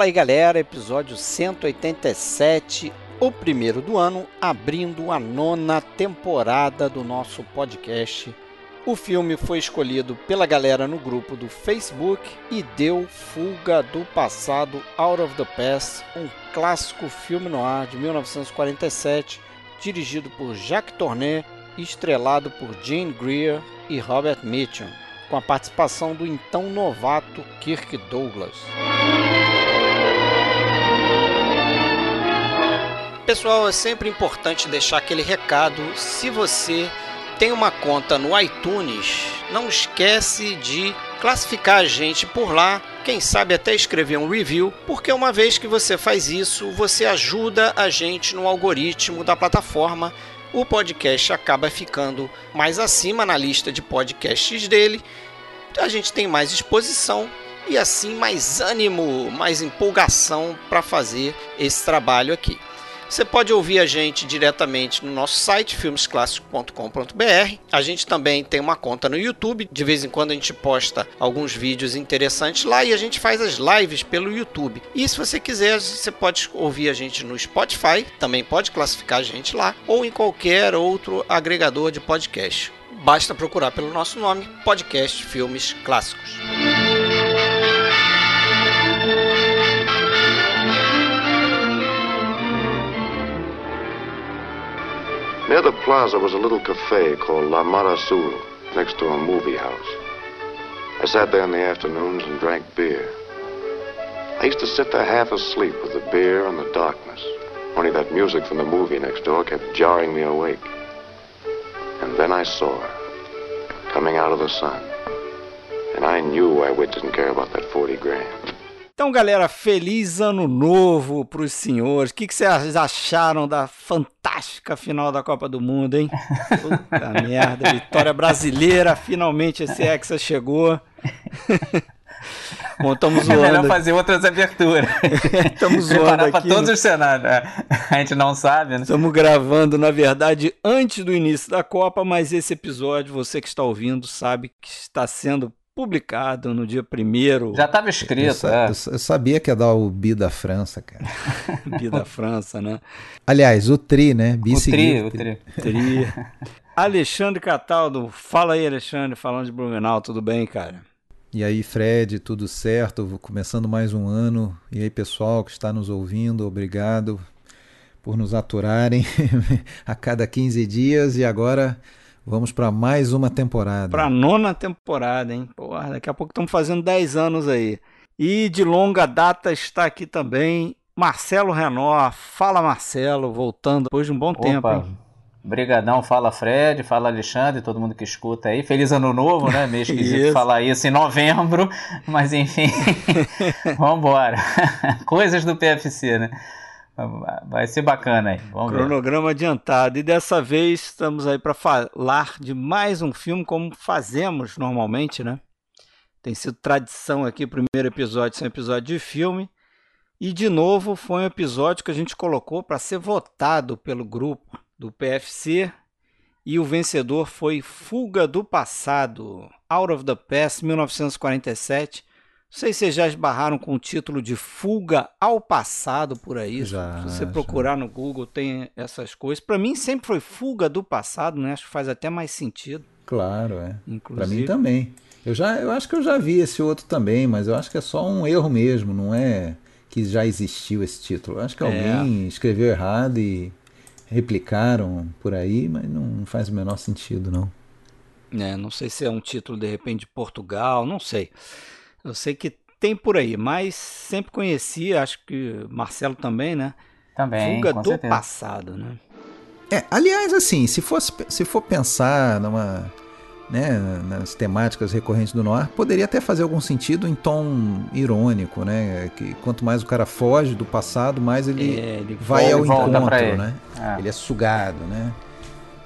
Fala aí galera, episódio 187, o primeiro do ano, abrindo a nona temporada do nosso podcast. O filme foi escolhido pela galera no grupo do Facebook e deu Fuga do Passado Out of the Past, um clássico filme no ar de 1947, dirigido por Jacques Tourneur e estrelado por Gene Greer e Robert Mitchum, com a participação do então novato Kirk Douglas. Pessoal, é sempre importante deixar aquele recado. Se você tem uma conta no iTunes, não esquece de classificar a gente por lá, quem sabe até escrever um review, porque uma vez que você faz isso, você ajuda a gente no algoritmo da plataforma. O podcast acaba ficando mais acima na lista de podcasts dele. A gente tem mais exposição e assim mais ânimo, mais empolgação para fazer esse trabalho aqui. Você pode ouvir a gente diretamente no nosso site filmesclassicos.com.br. A gente também tem uma conta no YouTube. De vez em quando a gente posta alguns vídeos interessantes lá e a gente faz as lives pelo YouTube. E se você quiser, você pode ouvir a gente no Spotify, também pode classificar a gente lá ou em qualquer outro agregador de podcast. Basta procurar pelo nosso nome, Podcast Filmes Clássicos. Near the plaza was a little cafe called La Marasul, next to a movie house. I sat there in the afternoons and drank beer. I used to sit there half asleep with the beer and the darkness. Only that music from the movie next door kept jarring me awake. And then I saw her, coming out of the sun. And I knew why Witt didn't care about that 40 grand. Então, galera, feliz ano novo para os senhores. O que, que vocês acharam da fantástica final da Copa do Mundo, hein? Puta merda, vitória brasileira, finalmente esse Hexa chegou. Bom, estamos zoando. É melhor fazer outras aberturas. Estamos zoando aqui. para todos os cenários. A gente não sabe, né? Estamos gravando, na verdade, antes do início da Copa, mas esse episódio, você que está ouvindo, sabe que está sendo publicado no dia primeiro. Já estava escrito, eu, é. eu, eu, sabia que ia dar o Bi da França, cara. Bi da França, né? Aliás, o Tri, né? Bi o tri, o Tri. tri. Alexandre Cataldo, fala aí, Alexandre, falando de Blumenau, tudo bem, cara? E aí, Fred, tudo certo? Começando mais um ano. E aí, pessoal que está nos ouvindo, obrigado por nos aturarem a cada 15 dias. E agora Vamos para mais uma temporada. Para a nona temporada, hein? Porra, daqui a pouco estamos fazendo 10 anos aí. E de longa data está aqui também Marcelo Renó. Fala, Marcelo, voltando depois de um bom Opa. tempo, hein? Brigadão, fala Fred, fala Alexandre, todo mundo que escuta aí. Feliz ano novo, né? Meio esquisito falar isso em novembro, mas enfim, vambora. Coisas do PFC, né? Vai ser bacana aí. Vamos Cronograma ver. adiantado. E dessa vez estamos aí para falar de mais um filme, como fazemos normalmente, né? Tem sido tradição aqui, o primeiro episódio ser um episódio de filme. E de novo foi um episódio que a gente colocou para ser votado pelo grupo do PFC. E o vencedor foi Fuga do Passado, Out of the Past, 1947. Não sei se vocês já esbarraram com o título de Fuga ao Passado por aí. Já, se você procurar já. no Google, tem essas coisas. Para mim sempre foi Fuga do Passado, né? Acho que faz até mais sentido. Claro, é. Para mim também. Eu, já, eu acho que eu já vi esse outro também, mas eu acho que é só um erro mesmo, não é que já existiu esse título. Eu acho que alguém é. escreveu errado e replicaram por aí, mas não faz o menor sentido, não. É, não sei se é um título de repente de Portugal, não sei. Eu sei que tem por aí, mas sempre conheci, acho que Marcelo também, né? Também. Fuga do certeza. passado, né? É, aliás, assim, se for, se for pensar numa, né, nas temáticas recorrentes do noir, poderia até fazer algum sentido em tom irônico, né? Que quanto mais o cara foge do passado, mais ele, é, ele vai ao encontro, né? É. Ele é sugado, né?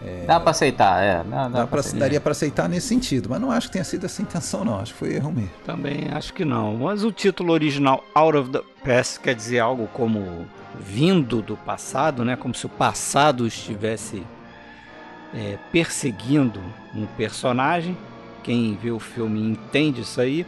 É... Dá para aceitar, é. Dá, dá dá pra, aceitar. daria para aceitar nesse sentido, mas não acho que tenha sido essa intenção, não. Acho que foi erro mesmo. Também acho que não. Mas o título original Out of the Past quer dizer algo como vindo do passado, né? Como se o passado estivesse é, perseguindo um personagem. Quem vê o filme entende isso aí.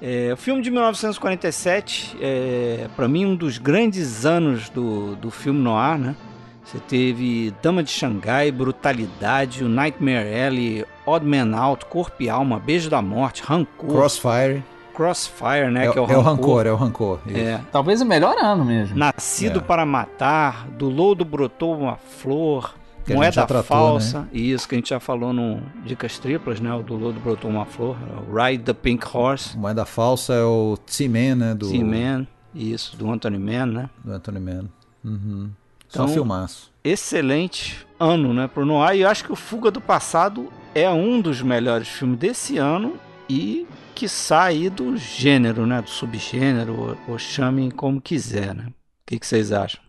É, o filme de 1947 é, para mim, um dos grandes anos do, do filme noir, né? Você teve Dama de Xangai, Brutalidade, o Nightmare Alley, Odd Man Out, Corpo e Alma, Beijo da Morte, Rancor. Crossfire. Crossfire, né? É, que é o Rancor. É o Rancor, é o Rancor. É. Talvez o melhor ano mesmo. Nascido é. para Matar, do lodo brotou uma flor, que Moeda tratou, Falsa, né? isso que a gente já falou no Dicas Triplas, né? O do lodo brotou uma flor, Ride the Pink Horse. Moeda Falsa é o T-Man, né? Do... T-Man, isso, do Anthony Mann, né? Do Anthony Mann. Uhum. Então, Só filmaço. Excelente ano, né, pro Noir. E eu acho que o Fuga do Passado é um dos melhores filmes desse ano e que sai do gênero, né, do subgênero, ou, ou chamem como quiser, né? O que, que vocês acham?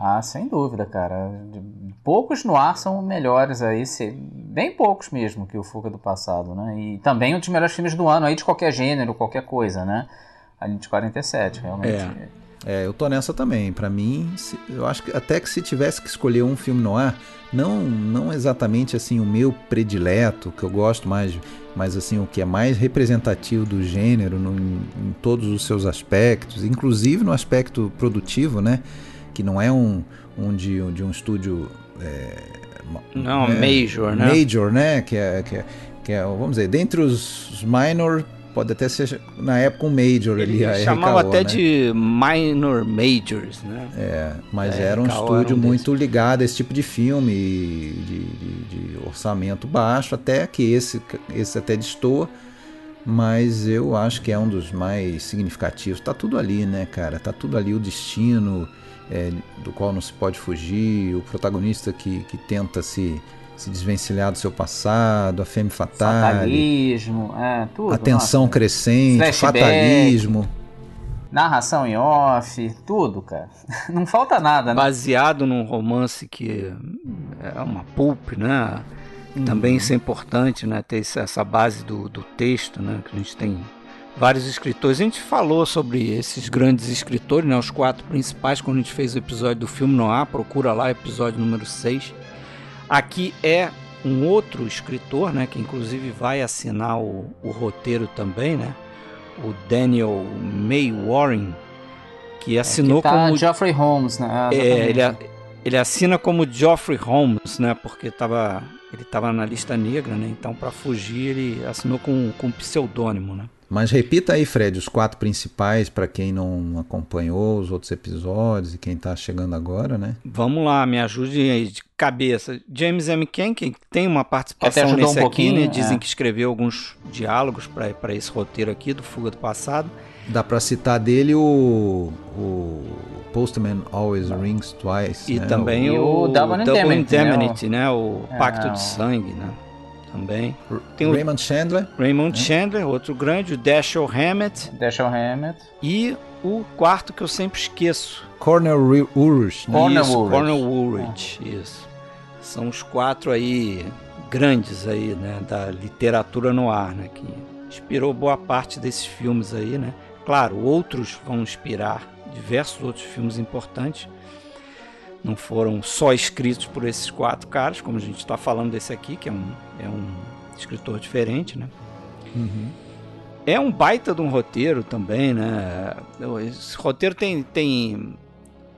Ah, sem dúvida, cara. Poucos no ar são melhores aí, bem poucos mesmo que o Fuga do Passado, né? E também um dos melhores filmes do ano aí de qualquer gênero, qualquer coisa, né? Ali de 47, realmente. É. É, eu tô nessa também. Para mim, eu acho que até que se tivesse que escolher um filme no ar, não, não exatamente assim o meu predileto, que eu gosto mais, mas assim o que é mais representativo do gênero no, em todos os seus aspectos, inclusive no aspecto produtivo, né? Que não é um, um de, de um estúdio é, não, é, major, né? Major, né? Que é, que é, que é, vamos dizer, dentre os minor pode até ser na época um major Ele ali. chamava até né? de minor majors, né? É, mas é, era um estúdio um muito ligado a esse tipo de filme, de, de, de, orçamento baixo, até que esse, esse até destoa, mas eu acho que é um dos mais significativos. Tá tudo ali, né, cara? Tá tudo ali o destino é, do qual não se pode fugir, o protagonista que, que tenta se se desvencilhar do seu passado, a femme fatale, fatalismo, é, tudo. A tensão nossa. crescente, Flashback, fatalismo. Narração em off, tudo, cara. Não falta nada, né? Baseado num romance que é uma pulp, né? Uhum. Também isso é importante, né? Ter essa base do, do texto, né? Que a gente tem vários escritores. A gente falou sobre esses grandes escritores, né? Os quatro principais, quando a gente fez o episódio do filme Noir. Procura lá, episódio número 6 Aqui é um outro escritor, né, que inclusive vai assinar o, o roteiro também, né, o Daniel May Warren, que assinou é que tá como Geoffrey Holmes, né? É, ele, ele assina como Geoffrey Holmes, né, porque tava, ele estava na lista negra, né, então para fugir ele assinou com, com pseudônimo, né. Mas repita aí, Fred, os quatro principais para quem não acompanhou os outros episódios e quem está chegando agora, né? Vamos lá, me ajude aí de cabeça. James M. Ken, que tem uma participação nesse um aqui, né? Dizem é. que escreveu alguns diálogos para esse roteiro aqui do Fuga do Passado. Dá para citar dele o, o Postman Always Rings Twice. E né? também o, o Double, Double Indemnity, né? O, né? o Pacto é, de Sangue, né? Também. Tem o Raymond Chandler. Raymond né? Chandler, outro grande, o Dashiell Hammett. Dashiell Hammett. E o quarto que eu sempre esqueço. Cornel Woolrich. Né? Cornel Woolrich, ah. isso. São os quatro aí grandes aí, né, da literatura no ar, né, que inspirou boa parte desses filmes aí, né. Claro, outros vão inspirar diversos outros filmes importantes, não foram só escritos por esses quatro caras, como a gente está falando desse aqui, que é um, é um escritor diferente, né? Uhum. É um baita de um roteiro também, né? Esse roteiro tem, tem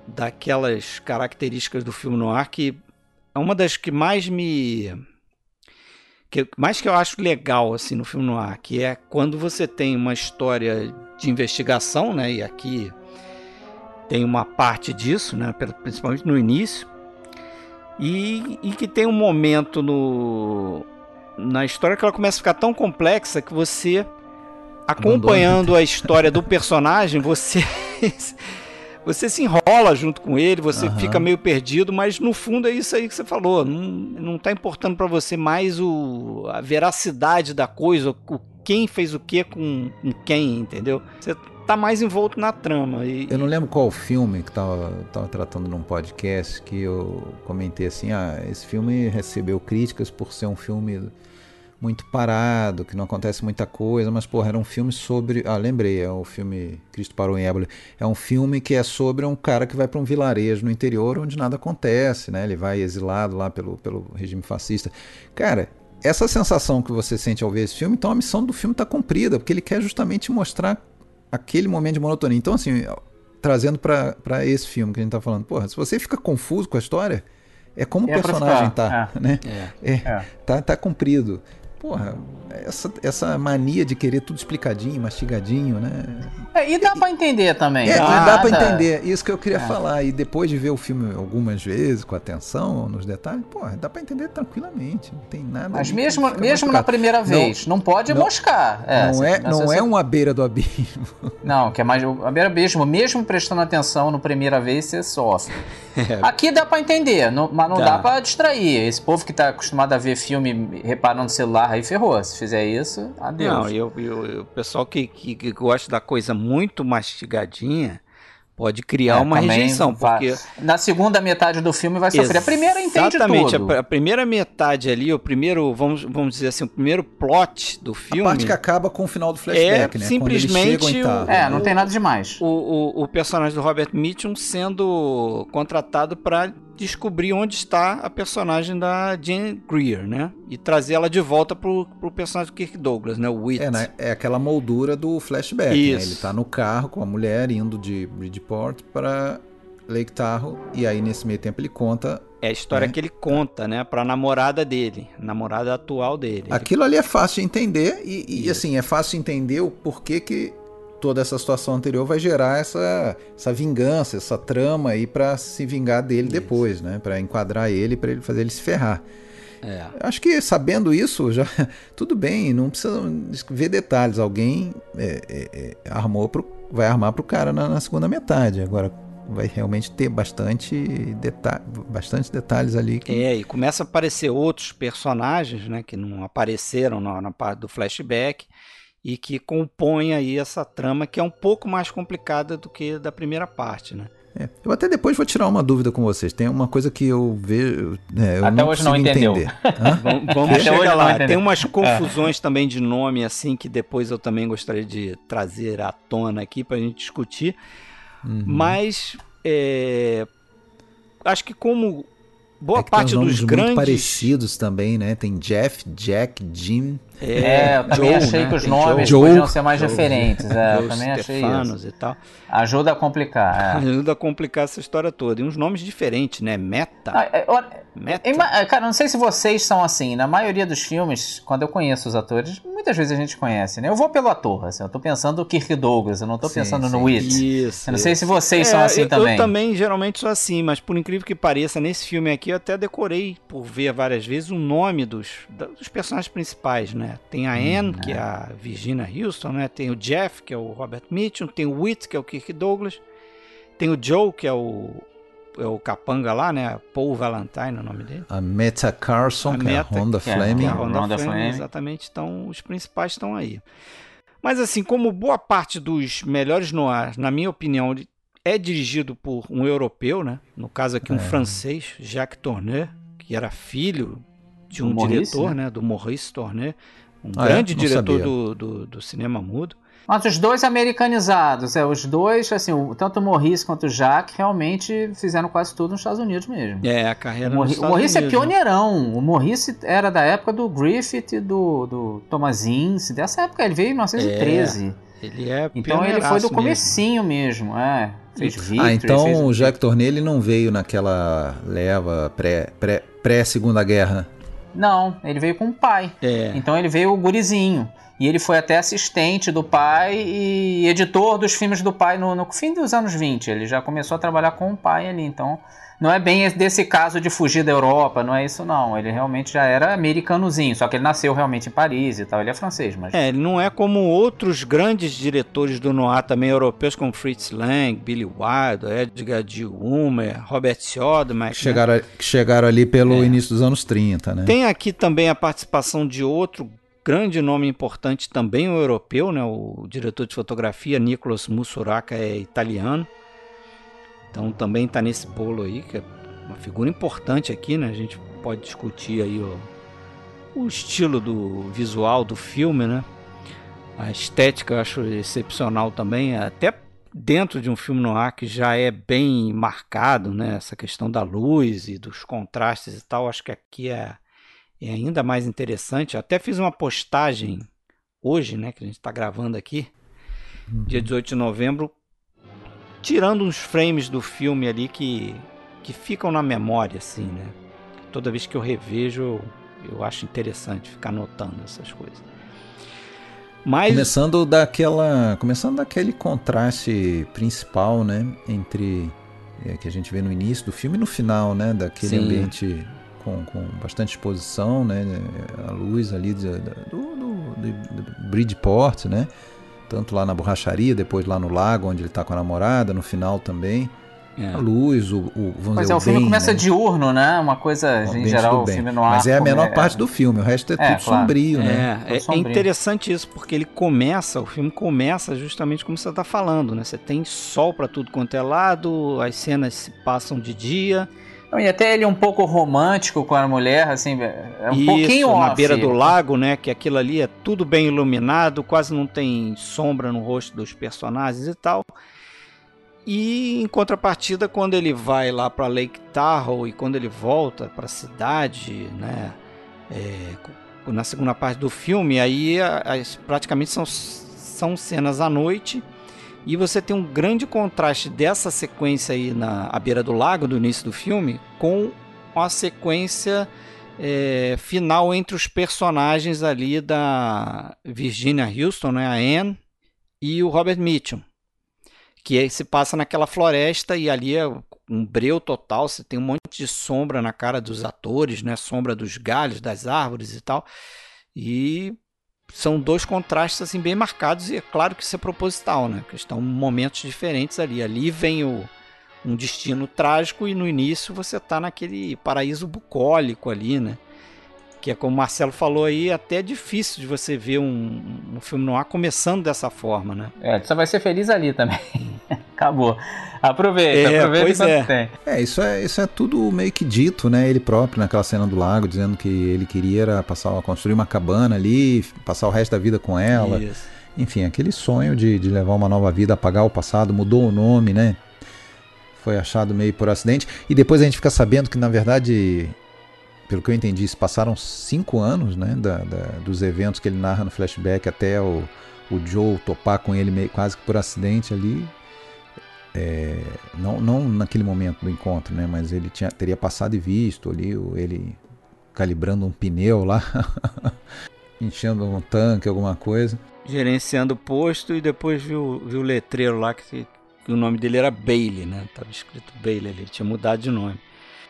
daquelas características do filme noir que é uma das que mais me que mais que eu acho legal assim no filme noir, que é quando você tem uma história de investigação, né? E aqui tem uma parte disso, né, principalmente no início, e, e que tem um momento no, na história que ela começa a ficar tão complexa que você, acompanhando a história do personagem, você você se enrola junto com ele, você uhum. fica meio perdido, mas no fundo é isso aí que você falou. Não, não tá importando para você mais o, a veracidade da coisa, o quem fez o que com, com quem, entendeu? Você tá mais envolto na trama. E, eu não lembro qual filme que tava, tava tratando num podcast que eu comentei assim, ah, esse filme recebeu críticas por ser um filme muito parado, que não acontece muita coisa, mas porra, era um filme sobre, ah, lembrei, é o filme Cristo parou em Éboli. É um filme que é sobre um cara que vai para um vilarejo no interior onde nada acontece, né? Ele vai exilado lá pelo, pelo regime fascista. Cara, essa sensação que você sente ao ver esse filme, então a missão do filme está cumprida, porque ele quer justamente mostrar aquele momento de monotonia. Então, assim, trazendo para esse filme que a gente está falando, porra, se você fica confuso com a história, é como é o personagem tá, é. né? É. é. Tá, tá cumprido porra, essa, essa mania de querer tudo explicadinho, mastigadinho, né? É, e dá e, pra entender também. É, dá, dá pra entender. Isso que eu queria é. falar. E depois de ver o filme algumas vezes, com atenção nos detalhes, porra, dá pra entender tranquilamente. Não tem nada. Mas mesmo, mesmo na primeira vez, não, não pode não, moscar. É, não é, não é uma beira do abismo. Não, que é mais. A beira do abismo, mesmo prestando atenção na primeira vez, você sofre. É. Aqui dá pra entender, não, mas não dá, dá pra distrair. Esse povo que tá acostumado a ver filme reparando no celular aí ferrou. Se fizer isso, adeus. Não, e o pessoal que, que, que, gosta da coisa muito mastigadinha pode criar é, uma rejeição. Porque... Na segunda metade do filme vai sofrer. A primeira entende Exatamente, tudo. A, a primeira metade ali, o primeiro, vamos, vamos dizer assim, o primeiro plot do filme... A parte que acaba com o final do flashback, é né? simplesmente... O, é, não tem nada demais. O, o, o personagem do Robert Mitchum sendo contratado para descobrir onde está a personagem da Jane Greer, né? E trazer ela de volta pro, pro personagem do Kirk Douglas, né? O Wit. É, né? é aquela moldura do flashback, Isso. né? Ele tá no carro com a mulher indo de Bridgeport para Lake Tahoe e aí nesse meio tempo ele conta é a história né? que ele conta, né, pra namorada dele, namorada atual dele. Aquilo ali é fácil de entender e, e assim, é fácil de entender o porquê que toda essa situação anterior vai gerar essa, essa vingança, essa trama aí para se vingar dele isso. depois, né? Para enquadrar ele, para ele fazer ele se ferrar. É. Acho que sabendo isso, já tudo bem, não precisa ver detalhes. Alguém é, é, é armou pro, vai armar para o cara na, na, segunda metade. Agora vai realmente ter bastante, deta bastante detalhes ali. Que... É, e começa a aparecer outros personagens, né, que não apareceram na, na parte do flashback e que compõe aí essa trama que é um pouco mais complicada do que da primeira parte, né? É, eu até depois vou tirar uma dúvida com vocês. Tem uma coisa que eu vejo. É, eu até não hoje não entendeu. vamos, vamos chegar lá. Tem umas confusões é. também de nome, assim, que depois eu também gostaria de trazer à tona aqui para a gente discutir. Uhum. Mas é, acho que como boa é parte dos grandes. Muito parecidos também, né? Tem Jeff, Jack, Jim. É, é, eu também Joe, achei né? que os nomes Joe, podiam ser mais Joe, diferentes. É, eu também achei isso. E tal. Ajuda a complicar. É. Ajuda a complicar essa história toda. E uns nomes diferentes, né? Meta. Ah, é, Meta. É, cara, não sei se vocês são assim. Na maioria dos filmes, quando eu conheço os atores, muitas vezes a gente conhece, né? Eu vou pelo ator, assim. Eu tô pensando no Kirk Douglas, eu não tô sim, pensando sim. no Witt. Isso. Eu não sei se vocês são assim eu, também. Eu também geralmente sou assim, mas por incrível que pareça, nesse filme aqui eu até decorei, por ver várias vezes, o nome dos, dos personagens principais, né? Tem a Anne, que é a Virginia Houston, né? Tem o Jeff, que é o Robert Mitchum, tem o Whit, que é o Kirk Douglas, tem o Joe, que é o, é o capanga lá, né? Paul Valentine, o nome dele. A Meta Carson, a que Meta, é a Honda Fleming. É, a Honda, Honda Fleming, Fleming, exatamente. Então, os principais estão aí. Mas assim, como boa parte dos melhores noirs, na minha opinião, é dirigido por um europeu, né? No caso aqui um é. francês, Jacques Tourneur, que era filho de um diretor, né? né? Do Maurice Tourneur um ah, é? grande é? diretor do, do, do, cinema mudo. Mas os dois americanizados, é, os dois, assim, tanto o Maurice quanto o Jacques realmente fizeram quase tudo nos Estados Unidos mesmo. É, a carreira o, Morri, o Maurice é Unidos, é pioneirão. Né? O Maurice era da época do Griffith e do, do Thomas Ince, dessa época ele veio em 1913. É, ele é Então ele foi do comecinho mesmo, mesmo é. Fez Victor, ah, então fez o Jacques Tourneur ele não veio naquela leva pré, pré, pré Segunda Guerra. Não, ele veio com o pai. É. Então ele veio o gurizinho. E ele foi até assistente do pai e editor dos filmes do pai no, no fim dos anos 20. Ele já começou a trabalhar com o pai ali. Então não é bem desse caso de fugir da Europa, não é isso não. Ele realmente já era americanozinho, só que ele nasceu realmente em Paris e tal. Ele é francês, mas... É, ele não é como outros grandes diretores do noir também europeus, como Fritz Lang, Billy Wilder, Edgar G. Ulmer, Robert Siodmak. Que chegaram, né? chegaram ali pelo é. início dos anos 30, né? Tem aqui também a participação de outro grande nome importante também o europeu, né? O diretor de fotografia Nicolas Musuraca é italiano. Então também está nesse bolo aí, que é uma figura importante aqui, né? A gente pode discutir aí o, o estilo do visual do filme, né? A estética eu acho excepcional também, até dentro de um filme no ar que já é bem marcado, né? Essa questão da luz e dos contrastes e tal, acho que aqui é, é ainda mais interessante. Eu até fiz uma postagem hoje, né, que a gente está gravando aqui, uhum. dia 18 de novembro, tirando uns frames do filme ali que, que ficam na memória, assim, né? Toda vez que eu revejo, eu, acho interessante ficar notando essas coisas. Mas... Começando daquela, começando daquele contraste principal, né, entre é, que a gente vê no início do filme e no final, né, daquele Sim. ambiente com, com bastante exposição, né, a luz ali do, do, do, do Bridgeport, né, tanto lá na borracharia, depois lá no lago onde ele está com a namorada, no final também. É. A luz, o, o vamos Mas dizer, é, o, o filme bem, começa né? diurno, né? Uma coisa, o em geral, o filme no ar. Mas é a menor é... parte do filme, o resto é, é tudo claro. sombrio, né? É, é, interessante isso, porque ele começa, o filme começa justamente como você está falando, né? Você tem sol para tudo quanto é lado, as cenas se passam de dia. E até ele é um pouco romântico com a mulher, assim, é um Isso, pouquinho na off. beira do lago, né? Que aquilo ali é tudo bem iluminado, quase não tem sombra no rosto dos personagens e tal. E em contrapartida, quando ele vai lá para Lake Tahoe e quando ele volta para a cidade, né? É, na segunda parte do filme, aí as, praticamente são, são cenas à noite. E você tem um grande contraste dessa sequência aí na à beira do lago do início do filme com a sequência é, final entre os personagens ali da Virginia Houston, né, a Anne, e o Robert Mitchum que se passa naquela floresta e ali é um breu total, você tem um monte de sombra na cara dos atores, né? Sombra dos galhos, das árvores e tal. E são dois contrastes assim bem marcados e é claro que isso é proposital, né? Que estão momentos diferentes ali. Ali vem o, um destino trágico e no início você está naquele paraíso bucólico ali, né? que é como o Marcelo falou aí, até difícil de você ver um, um filme no ar começando dessa forma, né? É, você vai ser feliz ali também. Acabou. Aproveita, é, aproveita pois é. tem. É, isso é, isso é tudo meio que dito, né? Ele próprio naquela cena do lago, dizendo que ele queria era passar, construir uma cabana ali, passar o resto da vida com ela. Isso. Enfim, aquele sonho de, de levar uma nova vida, apagar o passado, mudou o nome, né? Foi achado meio por acidente. E depois a gente fica sabendo que, na verdade, pelo que eu entendi, se passaram cinco anos né, da, da, dos eventos que ele narra no flashback até o, o Joe topar com ele meio, quase que por acidente ali. É, não, não naquele momento do encontro, né, mas ele tinha, teria passado e visto ali ele calibrando um pneu lá, enchendo um tanque, alguma coisa. Gerenciando o posto e depois viu, viu o letreiro lá que, que o nome dele era Bailey, né? Tava escrito Bailey, ele tinha mudado de nome.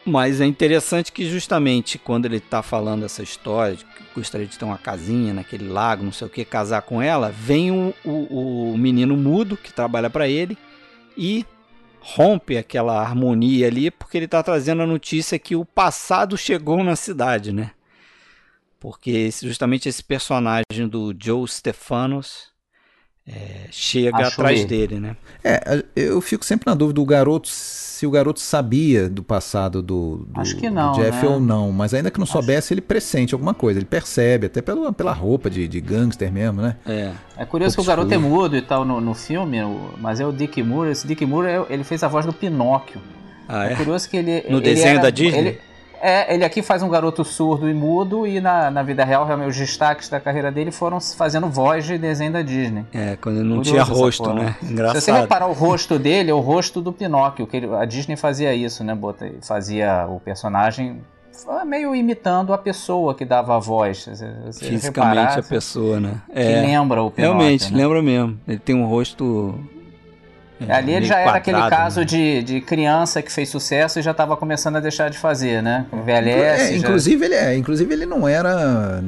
Mas é interessante que justamente quando ele está falando essa história, de que gostaria de ter uma casinha naquele lago, não sei o que, casar com ela, vem o, o, o menino mudo que trabalha para ele e rompe aquela harmonia ali, porque ele está trazendo a notícia que o passado chegou na cidade, né? Porque justamente esse personagem do Joe Stefanos é, chega Acho atrás ele. dele, né? É, eu fico sempre na dúvida, o garoto, se o garoto sabia do passado do, do, Acho que não, do Jeff né? ou não, mas ainda que não Acho... soubesse, ele pressente alguma coisa, ele percebe, até pela, pela roupa de, de gangster mesmo, né? É, é curioso que o garoto é mudo e tal no, no filme, mas é o Dick Moore, esse Dick Moore, é, ele fez a voz do Pinóquio. Ah, é? é curioso que ele... No ele desenho era, da Disney? Ele, é, ele aqui faz um garoto surdo e mudo e na, na vida real, realmente, os destaques da carreira dele foram fazendo voz de desenho da Disney. É, quando ele não Curioso tinha rosto, né? Engraçado. Se você reparar o rosto dele, é o rosto do Pinóquio, que ele, a Disney fazia isso, né? Bota, fazia o personagem meio imitando a pessoa que dava a voz. Fisicamente a pessoa, né? É, que lembra o Pinóquio. Realmente, né? lembra mesmo. Ele tem um rosto é, Ali ele já era aquele caso né? de, de criança que fez sucesso e já estava começando a deixar de fazer, né? Envelhece. É, inclusive, já... ele, é, inclusive ele não era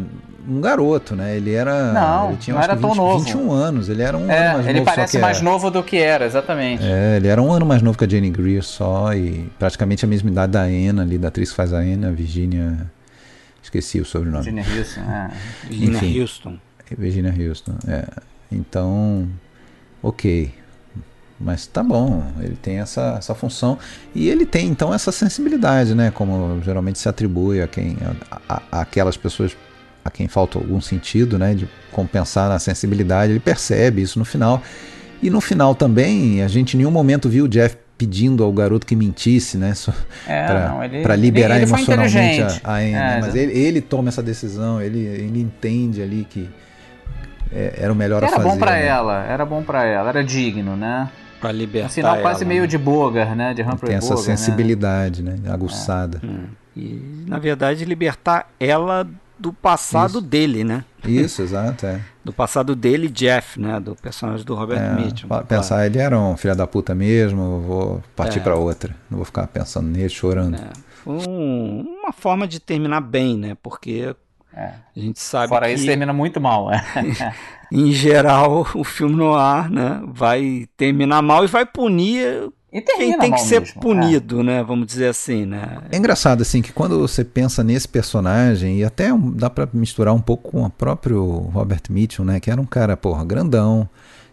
um garoto, né? Ele era. Não, ele tinha, não era 20, tão novo. 21 anos, ele era um é, ano mais ele novo. Ele parece mais novo do que era, exatamente. É, ele era um ano mais novo que a Jane Greer só e praticamente a mesma idade da Anna ali, da atriz que faz a Anna, Virginia. Esqueci o sobrenome. Virginia Houston, é. Virginia Enfim, Houston. Virginia Houston, é. Então, ok. Mas tá bom, ele tem essa, essa função e ele tem então essa sensibilidade, né? Como geralmente se atribui a quem a, a, aquelas pessoas a quem falta algum sentido, né? De compensar a sensibilidade, ele percebe isso no final. E no final também, a gente em nenhum momento viu o Jeff pedindo ao garoto que mentisse, né? É, para liberar ele, ele emocionalmente a, a Anne. É, né? Mas ele, ele, toma essa decisão, ele, ele entende ali que é, era o melhor era a fazer. Era bom para né? ela, era bom para ela, era digno, né? Pra libertar um sinal quase ela, meio né? de Bogar, né? De Humphrey Tem essa Bogart, sensibilidade, né? né? Aguçada. Hum. E, na verdade, libertar ela do passado Isso. dele, né? Isso, exato, é. Do passado dele, Jeff, né? Do personagem do Robert é, Mitchum. Pensar, claro. ele era um filho da puta mesmo, vou partir é. para outra. Não vou ficar pensando nele, chorando. É. Foi um, uma forma de terminar bem, né? Porque é. a gente sabe Fora que... isso, termina muito mal. É. em geral, o filme no ar, né? Vai terminar mal e vai punir quem tem que ser mesmo. punido, é. né? Vamos dizer assim, né? É engraçado assim que quando você pensa nesse personagem e até dá para misturar um pouco com o próprio Robert Mitchum, né? Que era um cara, porra, grandão,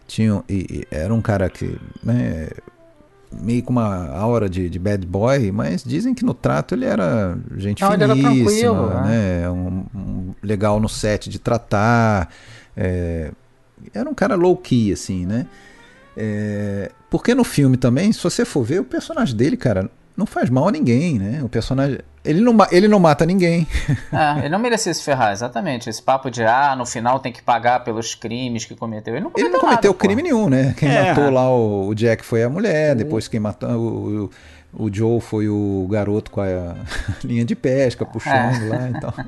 tinha e, e era um cara que, né? Meio com uma aura de, de, bad boy, mas dizem que no trato ele era gente Não, finíssima, era né? né? Um, um, legal no set de tratar, é, era um cara low key assim, né? É, porque no filme também, se você for ver, o personagem dele, cara, não faz mal a ninguém, né? O personagem. Ele não, ele não mata ninguém. É, ele não merecia se ferrar, exatamente. Esse papo de, ah, no final tem que pagar pelos crimes que cometeu. Ele não cometeu, ele não cometeu nada, crime pô. nenhum, né? Quem é. matou lá o, o, Jack foi a mulher, depois quem matou. O, o, o Joe foi o garoto com a linha de pesca, puxando é. lá e então. tal.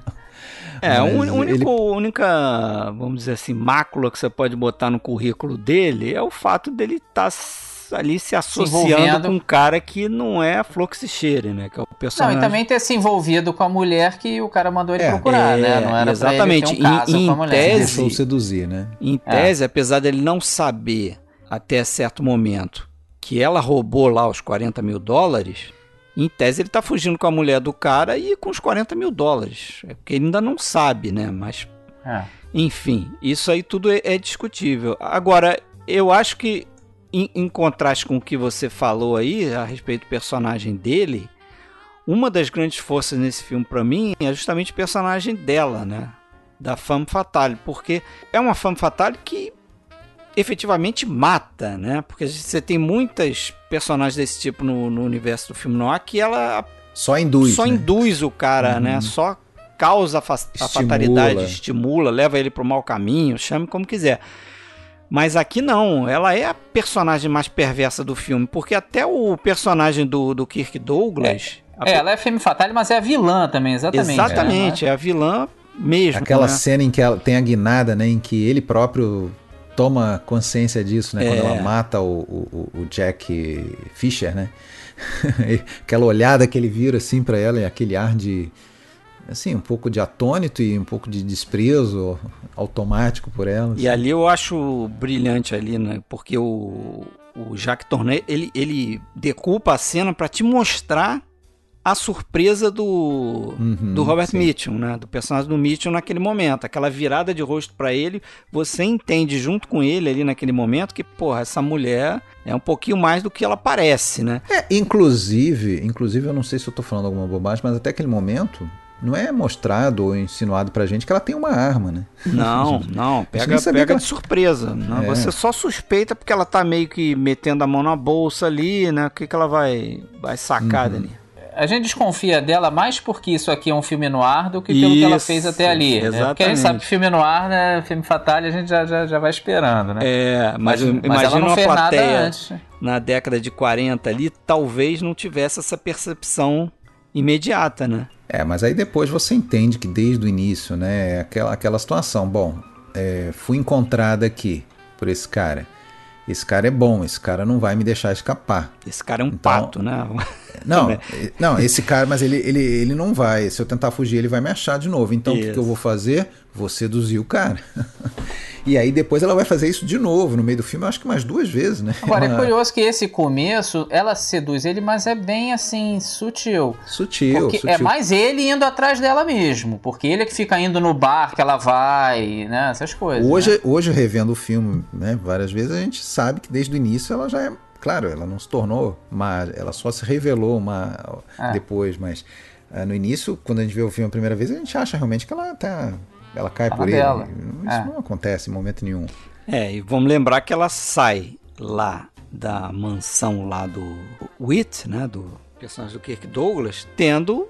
É, a único, ele... única, vamos dizer assim, mácula que você pode botar no currículo dele é o fato dele estar tá ali se associando se com um cara que não é a flor que se cheire, né? Que é o personagem. Não, e também ter se envolvido com a mulher que o cara mandou ele é, procurar, né? é, né? Não era exatamente. Pra ele ter um caso em, em com a mulher. Tese, Deixou seduzir, né? Em é. tese, é. apesar dele não saber até certo momento que ela roubou lá os 40 mil dólares, em tese, ele está fugindo com a mulher do cara e com os 40 mil dólares. É porque ele ainda não sabe, né? Mas. É. Enfim, isso aí tudo é, é, discutível. Agora, eu acho que, em, em contraste com o que você falou aí a respeito do personagem dele, uma das grandes forças nesse filme para mim é justamente o personagem dela, né? Da Femme Fatale, porque é uma Femme Fatale que efetivamente mata, né? Porque você tem muitas personagens desse tipo no, no universo do filme noir que ela só induz, só né? induz o cara, uhum. né? Só causa a, fa estimula. a fatalidade, estimula, leva ele para o mau caminho, chame como quiser. Mas aqui não, ela é a personagem mais perversa do filme, porque até o personagem do, do Kirk Douglas. É, é ela é femme fatale, mas é a vilã também, exatamente. Exatamente, é, é a vilã mesmo. Aquela né? cena em que ela tem a guinada, né? Em que ele próprio toma consciência disso, né? É. Quando ela é. mata o, o, o Jack Fisher, né? Aquela olhada que ele vira assim para ela e aquele ar de assim, um pouco de atônito e um pouco de desprezo automático por ela. Assim. E ali eu acho brilhante ali, né? Porque o, o Jacques ele, ele decupa a cena para te mostrar a surpresa do, uhum, do Robert sim. Mitchum, né? Do personagem do Mitchum naquele momento. Aquela virada de rosto para ele, você entende junto com ele ali naquele momento que, porra, essa mulher é um pouquinho mais do que ela parece, né? É, inclusive, inclusive eu não sei se eu tô falando alguma bobagem, mas até aquele momento não é mostrado ou insinuado pra gente que ela tem uma arma, né? Não, não, pega, pega ela... de surpresa. Não, é. Você só suspeita porque ela tá meio que metendo a mão na bolsa ali, né? O que, que ela vai, vai sacar uhum. dali? A gente desconfia dela mais porque isso aqui é um filme no ar do que pelo isso, que ela fez até ali. Exatamente. Né? Porque a gente sabe que filme no ar, né? Filme fatal, a gente já, já, já vai esperando, né? É, mas, mas, mas imagina uma plateia na década de 40 ali, talvez não tivesse essa percepção imediata, né? É, mas aí depois você entende que desde o início, né, é aquela, aquela situação, bom, é, fui encontrada aqui por esse cara esse cara é bom, esse cara não vai me deixar escapar. Esse cara é um então, pato, né? Não, não, esse cara, mas ele, ele, ele não vai. Se eu tentar fugir, ele vai me achar de novo. Então, o que, que eu vou fazer? Vou seduzir o cara. E aí depois ela vai fazer isso de novo no meio do filme, acho que mais duas vezes, né? Agora é curioso que esse começo, ela seduz ele, mas é bem assim, sutil. Sutil. Porque sutil. é mais ele indo atrás dela mesmo. Porque ele é que fica indo no bar que ela vai, né? Essas coisas. Hoje, né? hoje revendo o filme, né, várias vezes, a gente sabe que desde o início ela já é. Claro, ela não se tornou uma. Ela só se revelou uma é. depois, mas. Uh, no início, quando a gente vê o filme a primeira vez, a gente acha realmente que ela tá ela cai por dela. ele. Isso é. não acontece em momento nenhum. É, e vamos lembrar que ela sai lá da mansão lá do Witt, né, do personagem do Kirk Douglas, tendo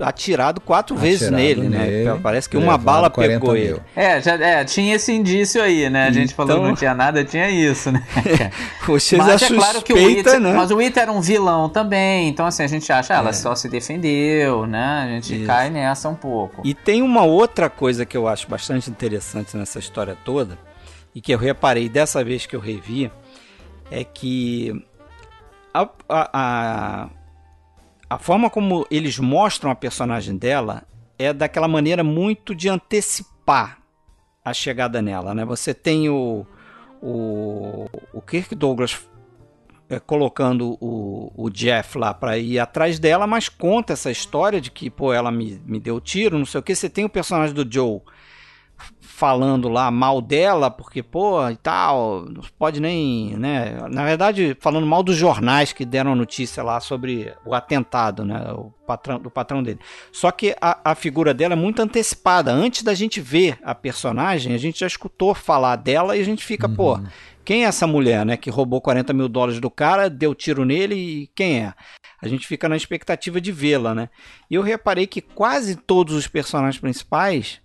atirado quatro atirado vezes nele, né? nele, né? Parece que uma bala pegou mil. ele. É, já, é, tinha esse indício aí, né? A gente então... falou que não tinha nada, tinha isso, né? Vocês mas é claro que o It, né? Mas o It era um vilão também, então assim, a gente acha, ah, ela é. só se defendeu, né? A gente isso. cai nessa um pouco. E tem uma outra coisa que eu acho bastante interessante nessa história toda, e que eu reparei dessa vez que eu revi, é que a, a, a, a forma como eles mostram a personagem dela é daquela maneira muito de antecipar a chegada nela, né? Você tem o, o, o Kirk Douglas é, colocando o, o Jeff lá para ir atrás dela, mas conta essa história de que, pô, ela me, me deu tiro, não sei o que. Você tem o personagem do Joe falando lá mal dela, porque, pô, e tal, não pode nem, né? Na verdade, falando mal dos jornais que deram notícia lá sobre o atentado, né? O patrão, do patrão dele. Só que a, a figura dela é muito antecipada. Antes da gente ver a personagem, a gente já escutou falar dela e a gente fica, uhum. pô, quem é essa mulher, né? Que roubou 40 mil dólares do cara, deu tiro nele e quem é? A gente fica na expectativa de vê-la, né? E eu reparei que quase todos os personagens principais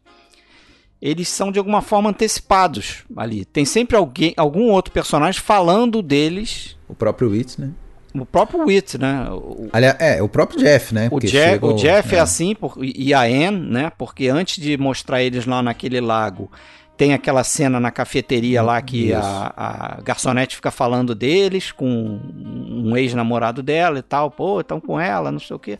eles são de alguma forma antecipados ali. Tem sempre alguém, algum outro personagem falando deles. O próprio Witz, né? O próprio Witz, né? O, Aliás, é, o próprio Jeff, né? O Jeff, o Jeff é. é, assim, por, e a Anne, né? Porque antes de mostrar eles lá naquele lago, tem aquela cena na cafeteria lá que a, a, garçonete fica falando deles com um ex-namorado dela e tal. Pô, estão com ela, não sei o quê.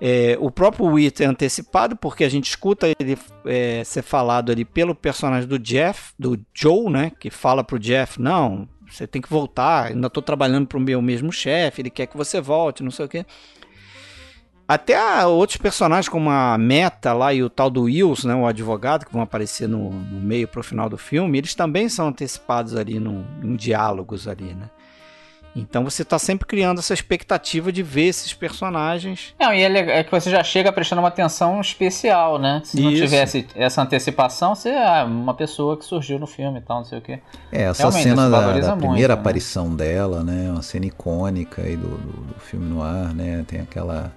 É, o próprio Wit é antecipado porque a gente escuta ele é, ser falado ali pelo personagem do Jeff, do Joe, né? Que fala pro Jeff, não, você tem que voltar, ainda estou trabalhando para o meu mesmo chefe, ele quer que você volte, não sei o quê. Até outros personagens como a Meta lá e o tal do Wills, né, o advogado, que vão aparecer no, no meio pro final do filme, eles também são antecipados ali no, em diálogos ali, né? Então você está sempre criando essa expectativa de ver esses personagens. Não, e é, é, que você já chega prestando uma atenção especial, né? Se não tivesse essa antecipação, você é uma pessoa que surgiu no filme e tal, não sei o quê. É, essa Realmente, cena da, da primeira muito, né? aparição né? dela, né? Uma cena icônica aí do, do, do filme no ar, né? Tem aquela